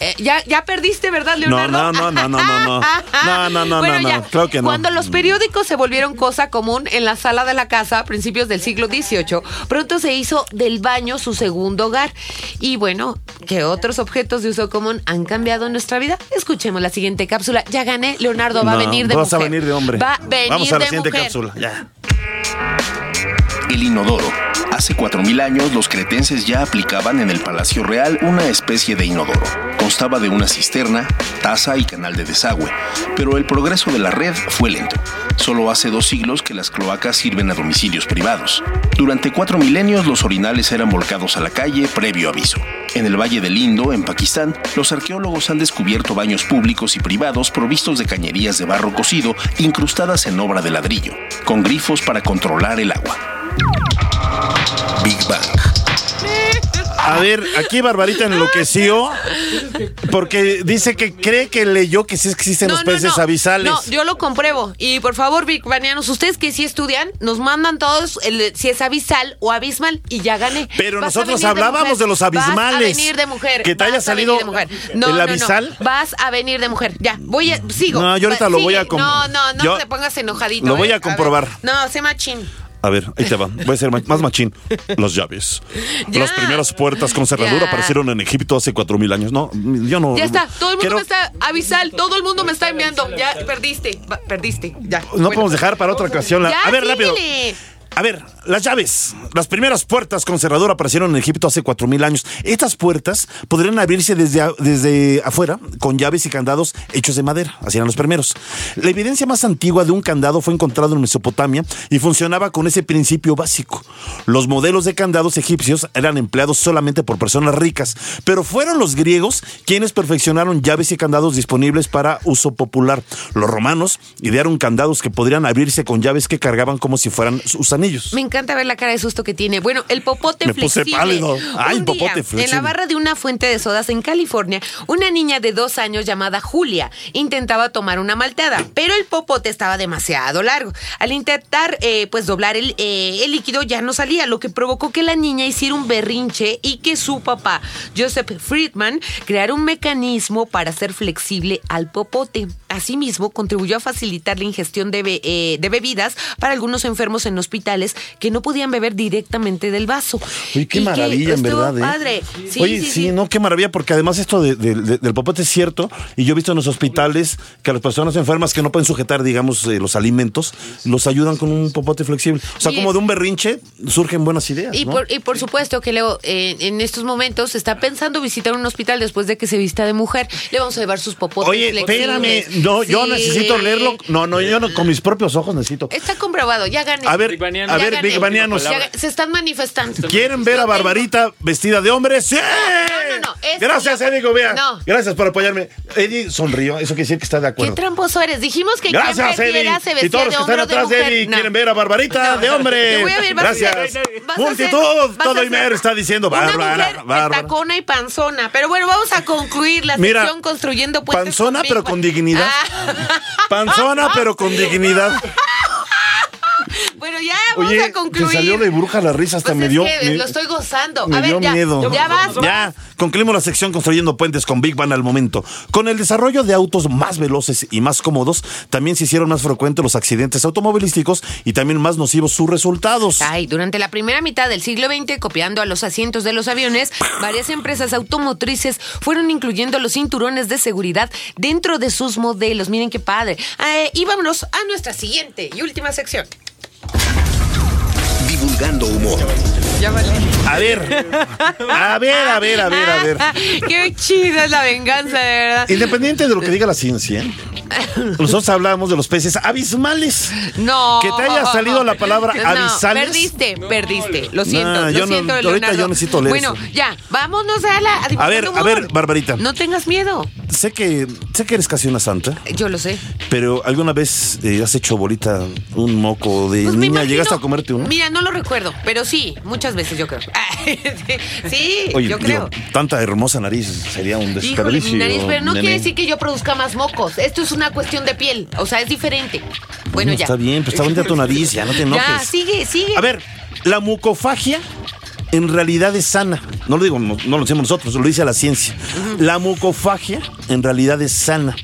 Eh, ya, ya perdiste, ¿verdad, Leonardo? no, no, no, no, no, no. No, no, no, Bueno, no, no. Claro que no. Cuando los periódicos se volvieron cosa común en la sala de la casa a principios del siglo XVIII, pronto se hizo del baño su segundo hogar. Y bueno, ¿qué otros objetos de uso común han cambiado en nuestra vida? Escuchemos la siguiente cápsula. Ya gané, Leonardo va a venir de vas mujer. a venir de hombre. Va a venir Vamos a la de siguiente mujer. cápsula. Ya. El inodoro. Hace 4.000 años los cretenses ya aplicaban en el Palacio Real una especie de inodoro. Constaba de una cisterna, taza y canal de desagüe, pero el progreso de la red fue lento. Solo hace dos siglos que las cloacas sirven a domicilios privados. Durante cuatro milenios los orinales eran volcados a la calle previo aviso. En el Valle del Indo, en Pakistán, los arqueólogos han descubierto baños públicos y privados provistos de cañerías de barro cocido incrustadas en obra de ladrillo, con grifos para controlar el agua. Big Bang. A ver, aquí Barbarita enloqueció porque dice que cree que leyó que sí existen los peces abisales. No, yo lo compruebo. Y por favor, Big Banianos, ustedes que sí estudian, nos mandan todos el- si es abisal o abismal y ya gané. Pero Vas nosotros de hablábamos de los abismales. Vas a venir de mujer. Que te haya Vas a venir salido de mujer. No, el no, no. abisal. Vas a venir de mujer. Ya, voy a. Sigo. No, yo ahorita lo voy a Sigue. com- No, no, no yo- te pongas enojadito. lo voy ¿eh? a comprobar. No, sé machín. A ver, ahí te va. Voy a ser más machín. Las llaves. Ya. Las primeras puertas con cerradura Ya. aparecieron en Egipto hace cuatro mil años. No, yo no. Ya está, todo el mundo quiero- me está abisal, todo el mundo me está enviando. Ya perdiste, perdiste. Ya. No Bueno. podemos dejar para otra ocasión. la- a ver, rápido. A ver, las llaves. Las primeras puertas con cerradura aparecieron en Egipto hace cuatro mil años. Estas puertas podrían abrirse desde, desde afuera con llaves y candados hechos de madera. Así eran los primeros. La evidencia más antigua de un candado fue encontrado en Mesopotamia y funcionaba con ese principio básico. Los modelos de candados egipcios eran empleados solamente por personas ricas, pero fueron los griegos quienes perfeccionaron llaves y candados disponibles para uso popular. Los romanos idearon candados que podrían abrirse con llaves que cargaban como si fueran sus anillos. Me encanta ver la cara de susto que tiene. Bueno, el popote Me puse flexible. pálido. Ay, Un día, popote En flexible. la barra de una fuente de sodas en California, una niña de dos años llamada Julia intentaba tomar una malteada, pero el popote estaba demasiado largo. Al intentar, eh, pues, doblar el, eh, el líquido ya no salía, lo que provocó que la niña hiciera un berrinche y que su papá, Joseph Friedman, creara un mecanismo para hacer flexible al popote. Asimismo, contribuyó a facilitar la ingestión de, be- eh, de bebidas para algunos enfermos en hospitales que no podían beber directamente del vaso. Oye, qué Y que maravilla, en verdad. ¿eh? padre. Sí, Oye, sí, sí, sí. no, qué maravilla, porque además esto de- de- de- del popote es cierto, y yo he visto en los hospitales que a las personas enfermas que no pueden sujetar, digamos, eh, los alimentos, los ayudan con un popote flexible. O sea, Y- como de un berrinche surgen buenas ideas. Y, ¿no? por, y por supuesto que Leo, eh, en estos momentos está pensando visitar un hospital después de que se vista de mujer. Le vamos a llevar sus popotes Oye, flexibles. espérame, no, yo necesito leerlo. No, no, yo no, con mis propios ojos necesito. Está comprobado, ya gané. A ver, a ver, gané. Big Se están manifestando. ¿quieren ver a. Barbarita vestida de hombre? ¡Sí! no, no, es- Gracias, Eddie Gobea. No. Gracias por apoyarme. Eddie sonrió, eso quiere decir que está de Qué acuerdo. tramposo eres. Dijimos que Gracias, quien Eddie. se Y vestía todos los que están atrás de. Eddie No. quieren ver a Barbarita No. de hombre. Te voy a ver, Gracias. Multitud, todo Imer está diciendo Bárbara, Bárbara. tacona y panzona. Pero bueno, vamos a concluir la Mira, sección construyendo puentes. panzona, con pero con dignidad. Ah. Panzona, pero con dignidad. Bueno, ya vamos Oye, a te concluir. salió de bruja la risa, hasta Pues me es dio. que me- lo estoy gozando. Me a ver, dio ya, miedo. ya vas. Ya, concluimos la sección construyendo puentes con Big Bang al momento. Con el desarrollo de autos más veloces y más cómodos, también se hicieron más frecuentes los accidentes automovilísticos y también más nocivos sus resultados. Ay, durante la primera mitad del siglo XX, copiando a los asientos de los aviones, varias empresas automotrices fueron incluyendo los cinturones de seguridad dentro de sus modelos. Miren qué padre. Eh, y vámonos a nuestra siguiente y última sección. Divulgando humor. Ya vale. A ver, a ver, a ver, a ver, a ver. Qué chida es la venganza, de verdad. Independiente de lo que diga la ciencia, nosotros hablábamos de los peces abismales. No. Que te haya salido la palabra No, abisales. Perdiste, perdiste. Lo siento, No, lo yo no- siento, ahorita Leonardo. yo necesito leer Bueno, eso. ya, vámonos a la. A ver, divulgando a ver. Barbarita. No tengas miedo. Sé que, sé que eres casi una santa, Yo lo sé. pero ¿alguna vez eh, has hecho bolita un moco de Pues niña? imagino- ¿Llegaste a comerte uno? Mira, no lo recuerdo, pero sí, muchas veces yo creo. sí, Oye, yo creo. digo, tanta hermosa nariz sería un Híjole, desperdicio. mi nariz, pero no nene. quiere decir que yo produzca más mocos. Esto es una cuestión de piel. O sea, es diferente. Bueno, ya. Está bien, pues está bonita tu nariz, ya no te enojes. Ya, sigue, sigue. A ver, la mucofagia en realidad es sana. No lo digo, no, no lo decimos nosotros, lo dice la ciencia. La mucofagia en realidad es sana.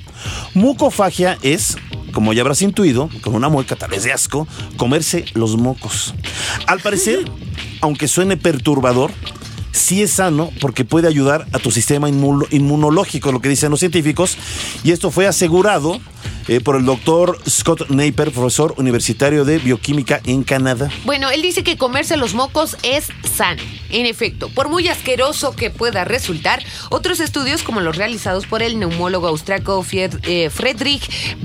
Mucofagia es, como ya habrás intuido, con una mueca tal vez de asco, comerse los mocos. Al parecer, aunque suene perturbador, sí es sano porque puede ayudar a tu sistema inmuno- inmunológico, lo que dicen los científicos, y esto fue asegurado eh, por el doctor Scott Napier, profesor universitario de bioquímica en Canadá. Bueno, él dice que comerse los mocos es sano. En efecto, por muy asqueroso que pueda resultar, otros estudios como los realizados por el neumólogo austriaco Fied- eh, Friedrich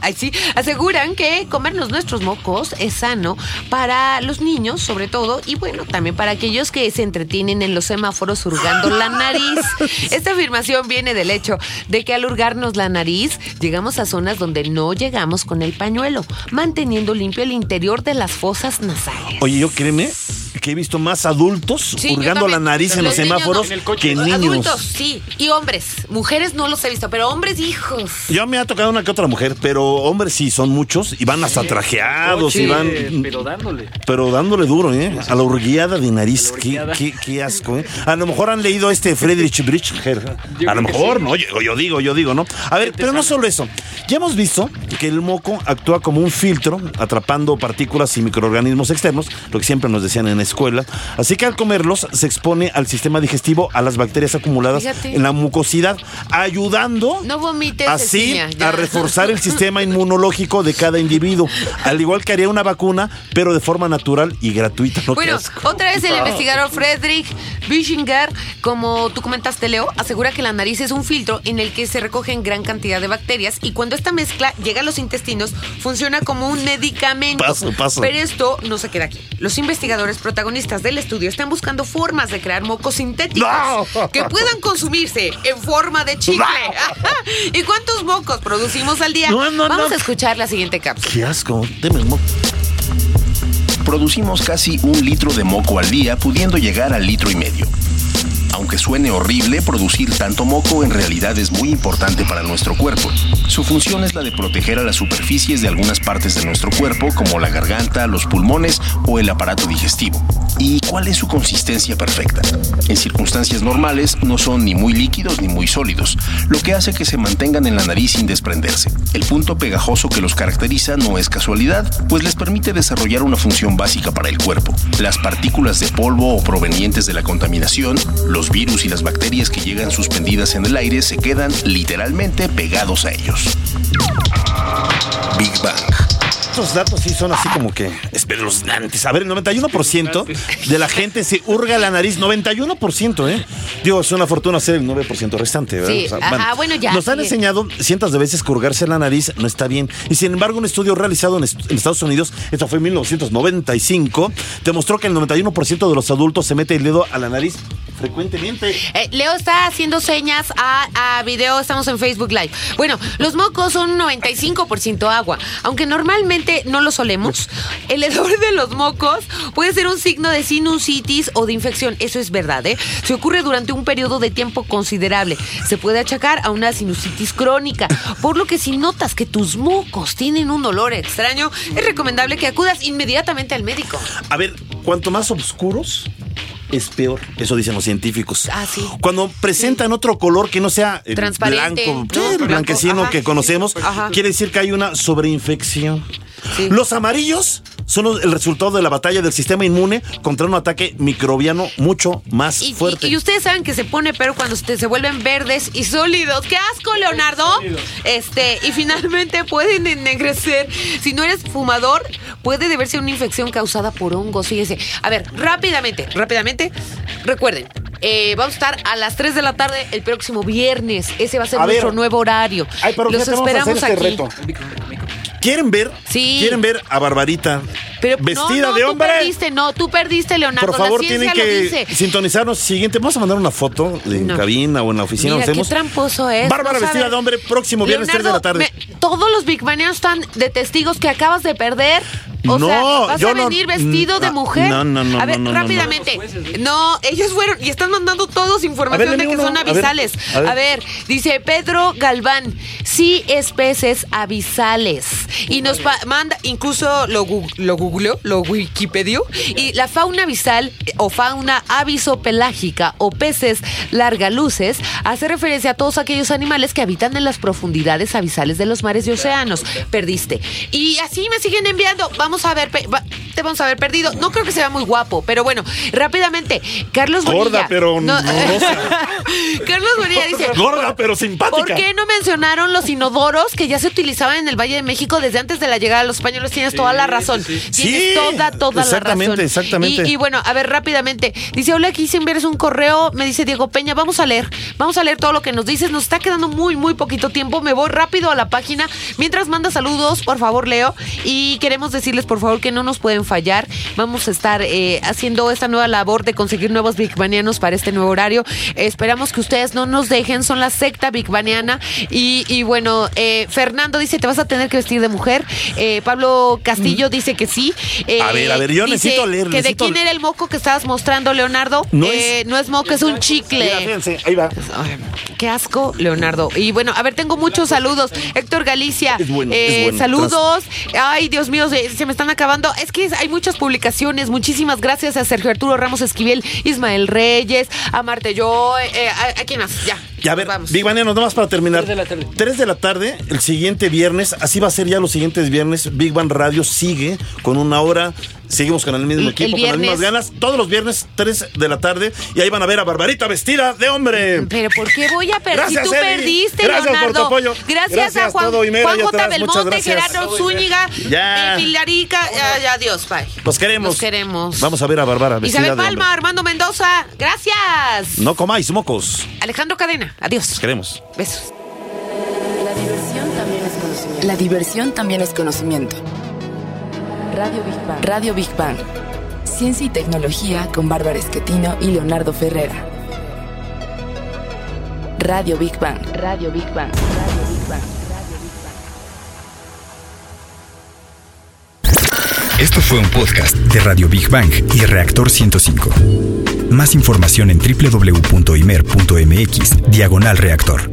ay, sí, aseguran que comernos nuestros mocos es sano para los niños, sobre todo, y bueno, también para aquellos que se entretienen en los semáforos hurgando la nariz. Esta afirmación viene del hecho de que al hurgarnos la nariz, llegamos a zonas donde no llegamos con el pañuelo, manteniendo limpio el interior de las fosas nasales. Oye, yo créeme que he visto más adultos Sí, hurgando la nariz en los, semáforos no. que niños. Adultos, sí. Y hombres. Mujeres no los he visto, pero hombres, hijos. Yo me ha tocado una que otra mujer, pero hombres sí son muchos y van hasta trajeados y van. Pero dándole. Pero dándole duro, ¿eh? A la hurgueada de nariz. Qué, hurgueada. qué- qué asco, ¿eh? A lo mejor han leído este Friedrich Bridger. A lo mejor, sí. ¿no? Yo, yo digo, yo digo, ¿no? A ver, pero no solo eso. Ya hemos visto que el moco actúa como un filtro, atrapando partículas y microorganismos externos, lo que siempre nos decían en la escuela. Así que al comerlos se expone al sistema digestivo a las bacterias acumuladas Fíjate. en la mucosidad, ayudando No vomites, así Cecilia, a reforzar el sistema inmunológico de cada individuo, al igual que haría una vacuna, pero de forma natural y gratuita. ¿no? Bueno, otra vez el investigador Friedrich Bischinger, como tú comentaste, Leo, asegura que la nariz es un filtro en el que se recogen gran cantidad de bacterias y cuando esta mezcla llega a los intestinos, funciona como un medicamento. Paso, paso. Pero esto no se queda aquí. Los investigadores protagonistas del estudio están buscando formas de crear mocos sintéticos ¡No! que puedan consumirse en forma de chicle. ¿Y cuántos mocos producimos al día? No, no, Vamos a escuchar la siguiente cápsula. Qué asco. Deme el moco. Producimos casi un litro de moco al día, pudiendo llegar al litro y medio. Aunque suene horrible, producir tanto moco en realidad es muy importante para nuestro cuerpo. Su función es la de proteger a las superficies de algunas partes de nuestro cuerpo, como la garganta, los pulmones o el aparato digestivo. ¿Y cuál es su consistencia perfecta? En circunstancias normales no son ni muy líquidos ni muy sólidos, lo que hace que se mantengan en la nariz sin desprenderse. El punto pegajoso que los caracteriza no es casualidad, pues les permite desarrollar una función básica para el cuerpo. Las partículas de polvo o provenientes de la contaminación, los virus y las bacterias que llegan suspendidas en el aire se quedan literalmente pegados a ellos. Big Bang. Estos datos sí son así como que espeluznantes. A ver, el 91% de la gente se hurga la nariz. 91%, ¿eh? Digo, es una fortuna hacer el 9% restante, ¿verdad? Sí, ajá, bueno, ya, Nos han sigue. enseñado cientos de veces que hurgarse la nariz no está bien. Y sin embargo, un estudio realizado en, est- en Estados Unidos, esto fue en 1995, demostró que el 91% de los adultos se mete el dedo a la nariz frecuentemente. Eh, Leo está haciendo señas a, a video, estamos en Facebook Live. Bueno, los mocos son un 95% agua. Aunque normalmente no lo solemos, el hedor de los mocos puede ser un signo de sinusitis o de infección. Eso es verdad, ¿eh? Se ocurre durante un periodo de tiempo considerable. Se puede achacar a una sinusitis crónica. Por lo que si notas que tus mocos tienen un olor extraño, es recomendable que acudas inmediatamente al médico. A ver, cuanto más oscuros, es peor. Eso dicen los científicos. Ah, sí. Cuando presentan otro color que no sea Transparente, blanco, blanquecino ajá. que conocemos, Ajá. quiere decir que hay una sobreinfección. Sí. Los amarillos son el resultado de la batalla del sistema inmune contra un ataque microbiano mucho más Y, fuerte. y- y ustedes saben que se pone pero cuando se, se vuelven verdes y sólidos. ¡Qué asco, Leonardo! Este, y finalmente pueden ennegrecer. Si no eres fumador, puede deberse a una infección causada por hongos. Fíjese. A ver, rápidamente, rápidamente. Recuerden. eh, vamos a estar a las 3 de la tarde el próximo viernes. Ese va a ser A ver. nuestro nuevo horario. Ay, pero Los esperamos este aquí. reto. ¿Quieren ver? Sí. ¿Quieren ver a Barbarita Pero vestida no, no, de tú hombre? perdiste, no, tú perdiste, Leonardo. Por favor, la tienen que sintonizarnos. Siguiente, vamos a mandar una foto en No. cabina o en la oficina. Mira, qué tramposo es. Bárbara vestida de hombre, próximo viernes 3 de la tarde. me- todos los Big Baneanos están de testigos que acabas de perder. O No, sea, vas yo a no- venir vestido de no, mujer. no, no, no, A ver, no, rápidamente. No, ellos fueron y están mandando todos información ver, de que son uno. A ver, avisales. a ver. A ver, dice Pedro Galván. sí especies abisales. Y nos manda, incluso lo, gu- lo googleó, lo wikipedió, y la fauna abisal eh, o fauna avisopelágica o peces largaluces hace referencia a todos aquellos animales que habitan en las profundidades abisales de los mares y océanos. Perdiste. Y así me siguen enviando. Vamos a ver, te vamos a haber perdido. No creo que sea muy guapo, pero bueno, rápidamente. Carlos Gorda, Bonilla. pero No-. Carlos Bonilla dice. Gorda, pero simpática. ¿Por qué no mencionaron los inodoros que ya se utilizaban en el Valle de México desde antes de la llegada de los españoles? Tienes toda la razón. Tienes Sí, toda, toda la exactamente, razón. exactamente. Y, y bueno, a ver, rápidamente. Dice, hola, aquí si envías un correo, me dice Diego Peña, vamos a leer. Vamos a leer todo lo que nos dices. Nos está quedando muy, muy poquito tiempo. Me voy rápido a la página. Mientras manda saludos, por favor, Leo. Y queremos decirles, por favor, que no nos pueden fallar. Vamos a estar eh, haciendo esta nueva labor de conseguir nuevos bigbanianos para este nuevo horario. Esperamos que ustedes no nos dejen. Son la secta bigbaniana. Y, y bueno, eh, Fernando dice, te vas a tener que vestir de mujer. Eh, Pablo Castillo dice que sí. Eh, A ver, a ver, yo dice necesito leer, Que de quién era el moco que estabas mostrando, Leonardo. No Eh, es- no es moco, es un chicle. Mira, fíjense, ahí va. Ay, Qué asco, Leonardo. Y bueno, a ver, tengo muchos saludos. Héctor Galicia, Es bueno, eh, es bueno. saludos. Ay, Dios mío, se, se me están acabando. Es que hay muchas publicaciones. Muchísimas gracias a Sergio Arturo Ramos Esquivel, Ismael Reyes, a Marte Yo. eh, a, a quién más? Ya. Y a ver, nos vamos. Big nomás para terminar. 3 de la tarde. 3 de la tarde, el siguiente viernes, así va a ser ya los siguientes viernes. Big Bang Radio sigue con una hora. Seguimos con el mismo El- equipo, el con las mismas ganas. Todos los viernes, 3 de la tarde. Y ahí van a ver a Barbarita vestida de hombre. Pero ¿por qué voy a perder? Si tú perdiste, Gracias por tu Leonardo. apoyo. Gracias, Gracias, a Juan, todo mera Juan J. Belmonte. Gerardo Zúñiga, Ya. eh, Pilarica. Ya, ya, adiós, bye. Los queremos. Los queremos. Vamos a ver a Bárbara vestida Isabel Palma, hombre. Armando Mendoza, gracias. No comáis mocos. Alejandro Cadena, Los adiós. queremos. Besos. La diversión también es conocimiento. Radio Big Bang. Radio Big Bang. Ciencia y tecnología con Bárbara Esquetino y Leonardo Ferrera. Radio Big Bang. Radio Big Bang. Radio Big Bang. Esto fue un podcast de Radio Big Bang y Reactor 105. Más información en www.imer.mx, diagonal reactor.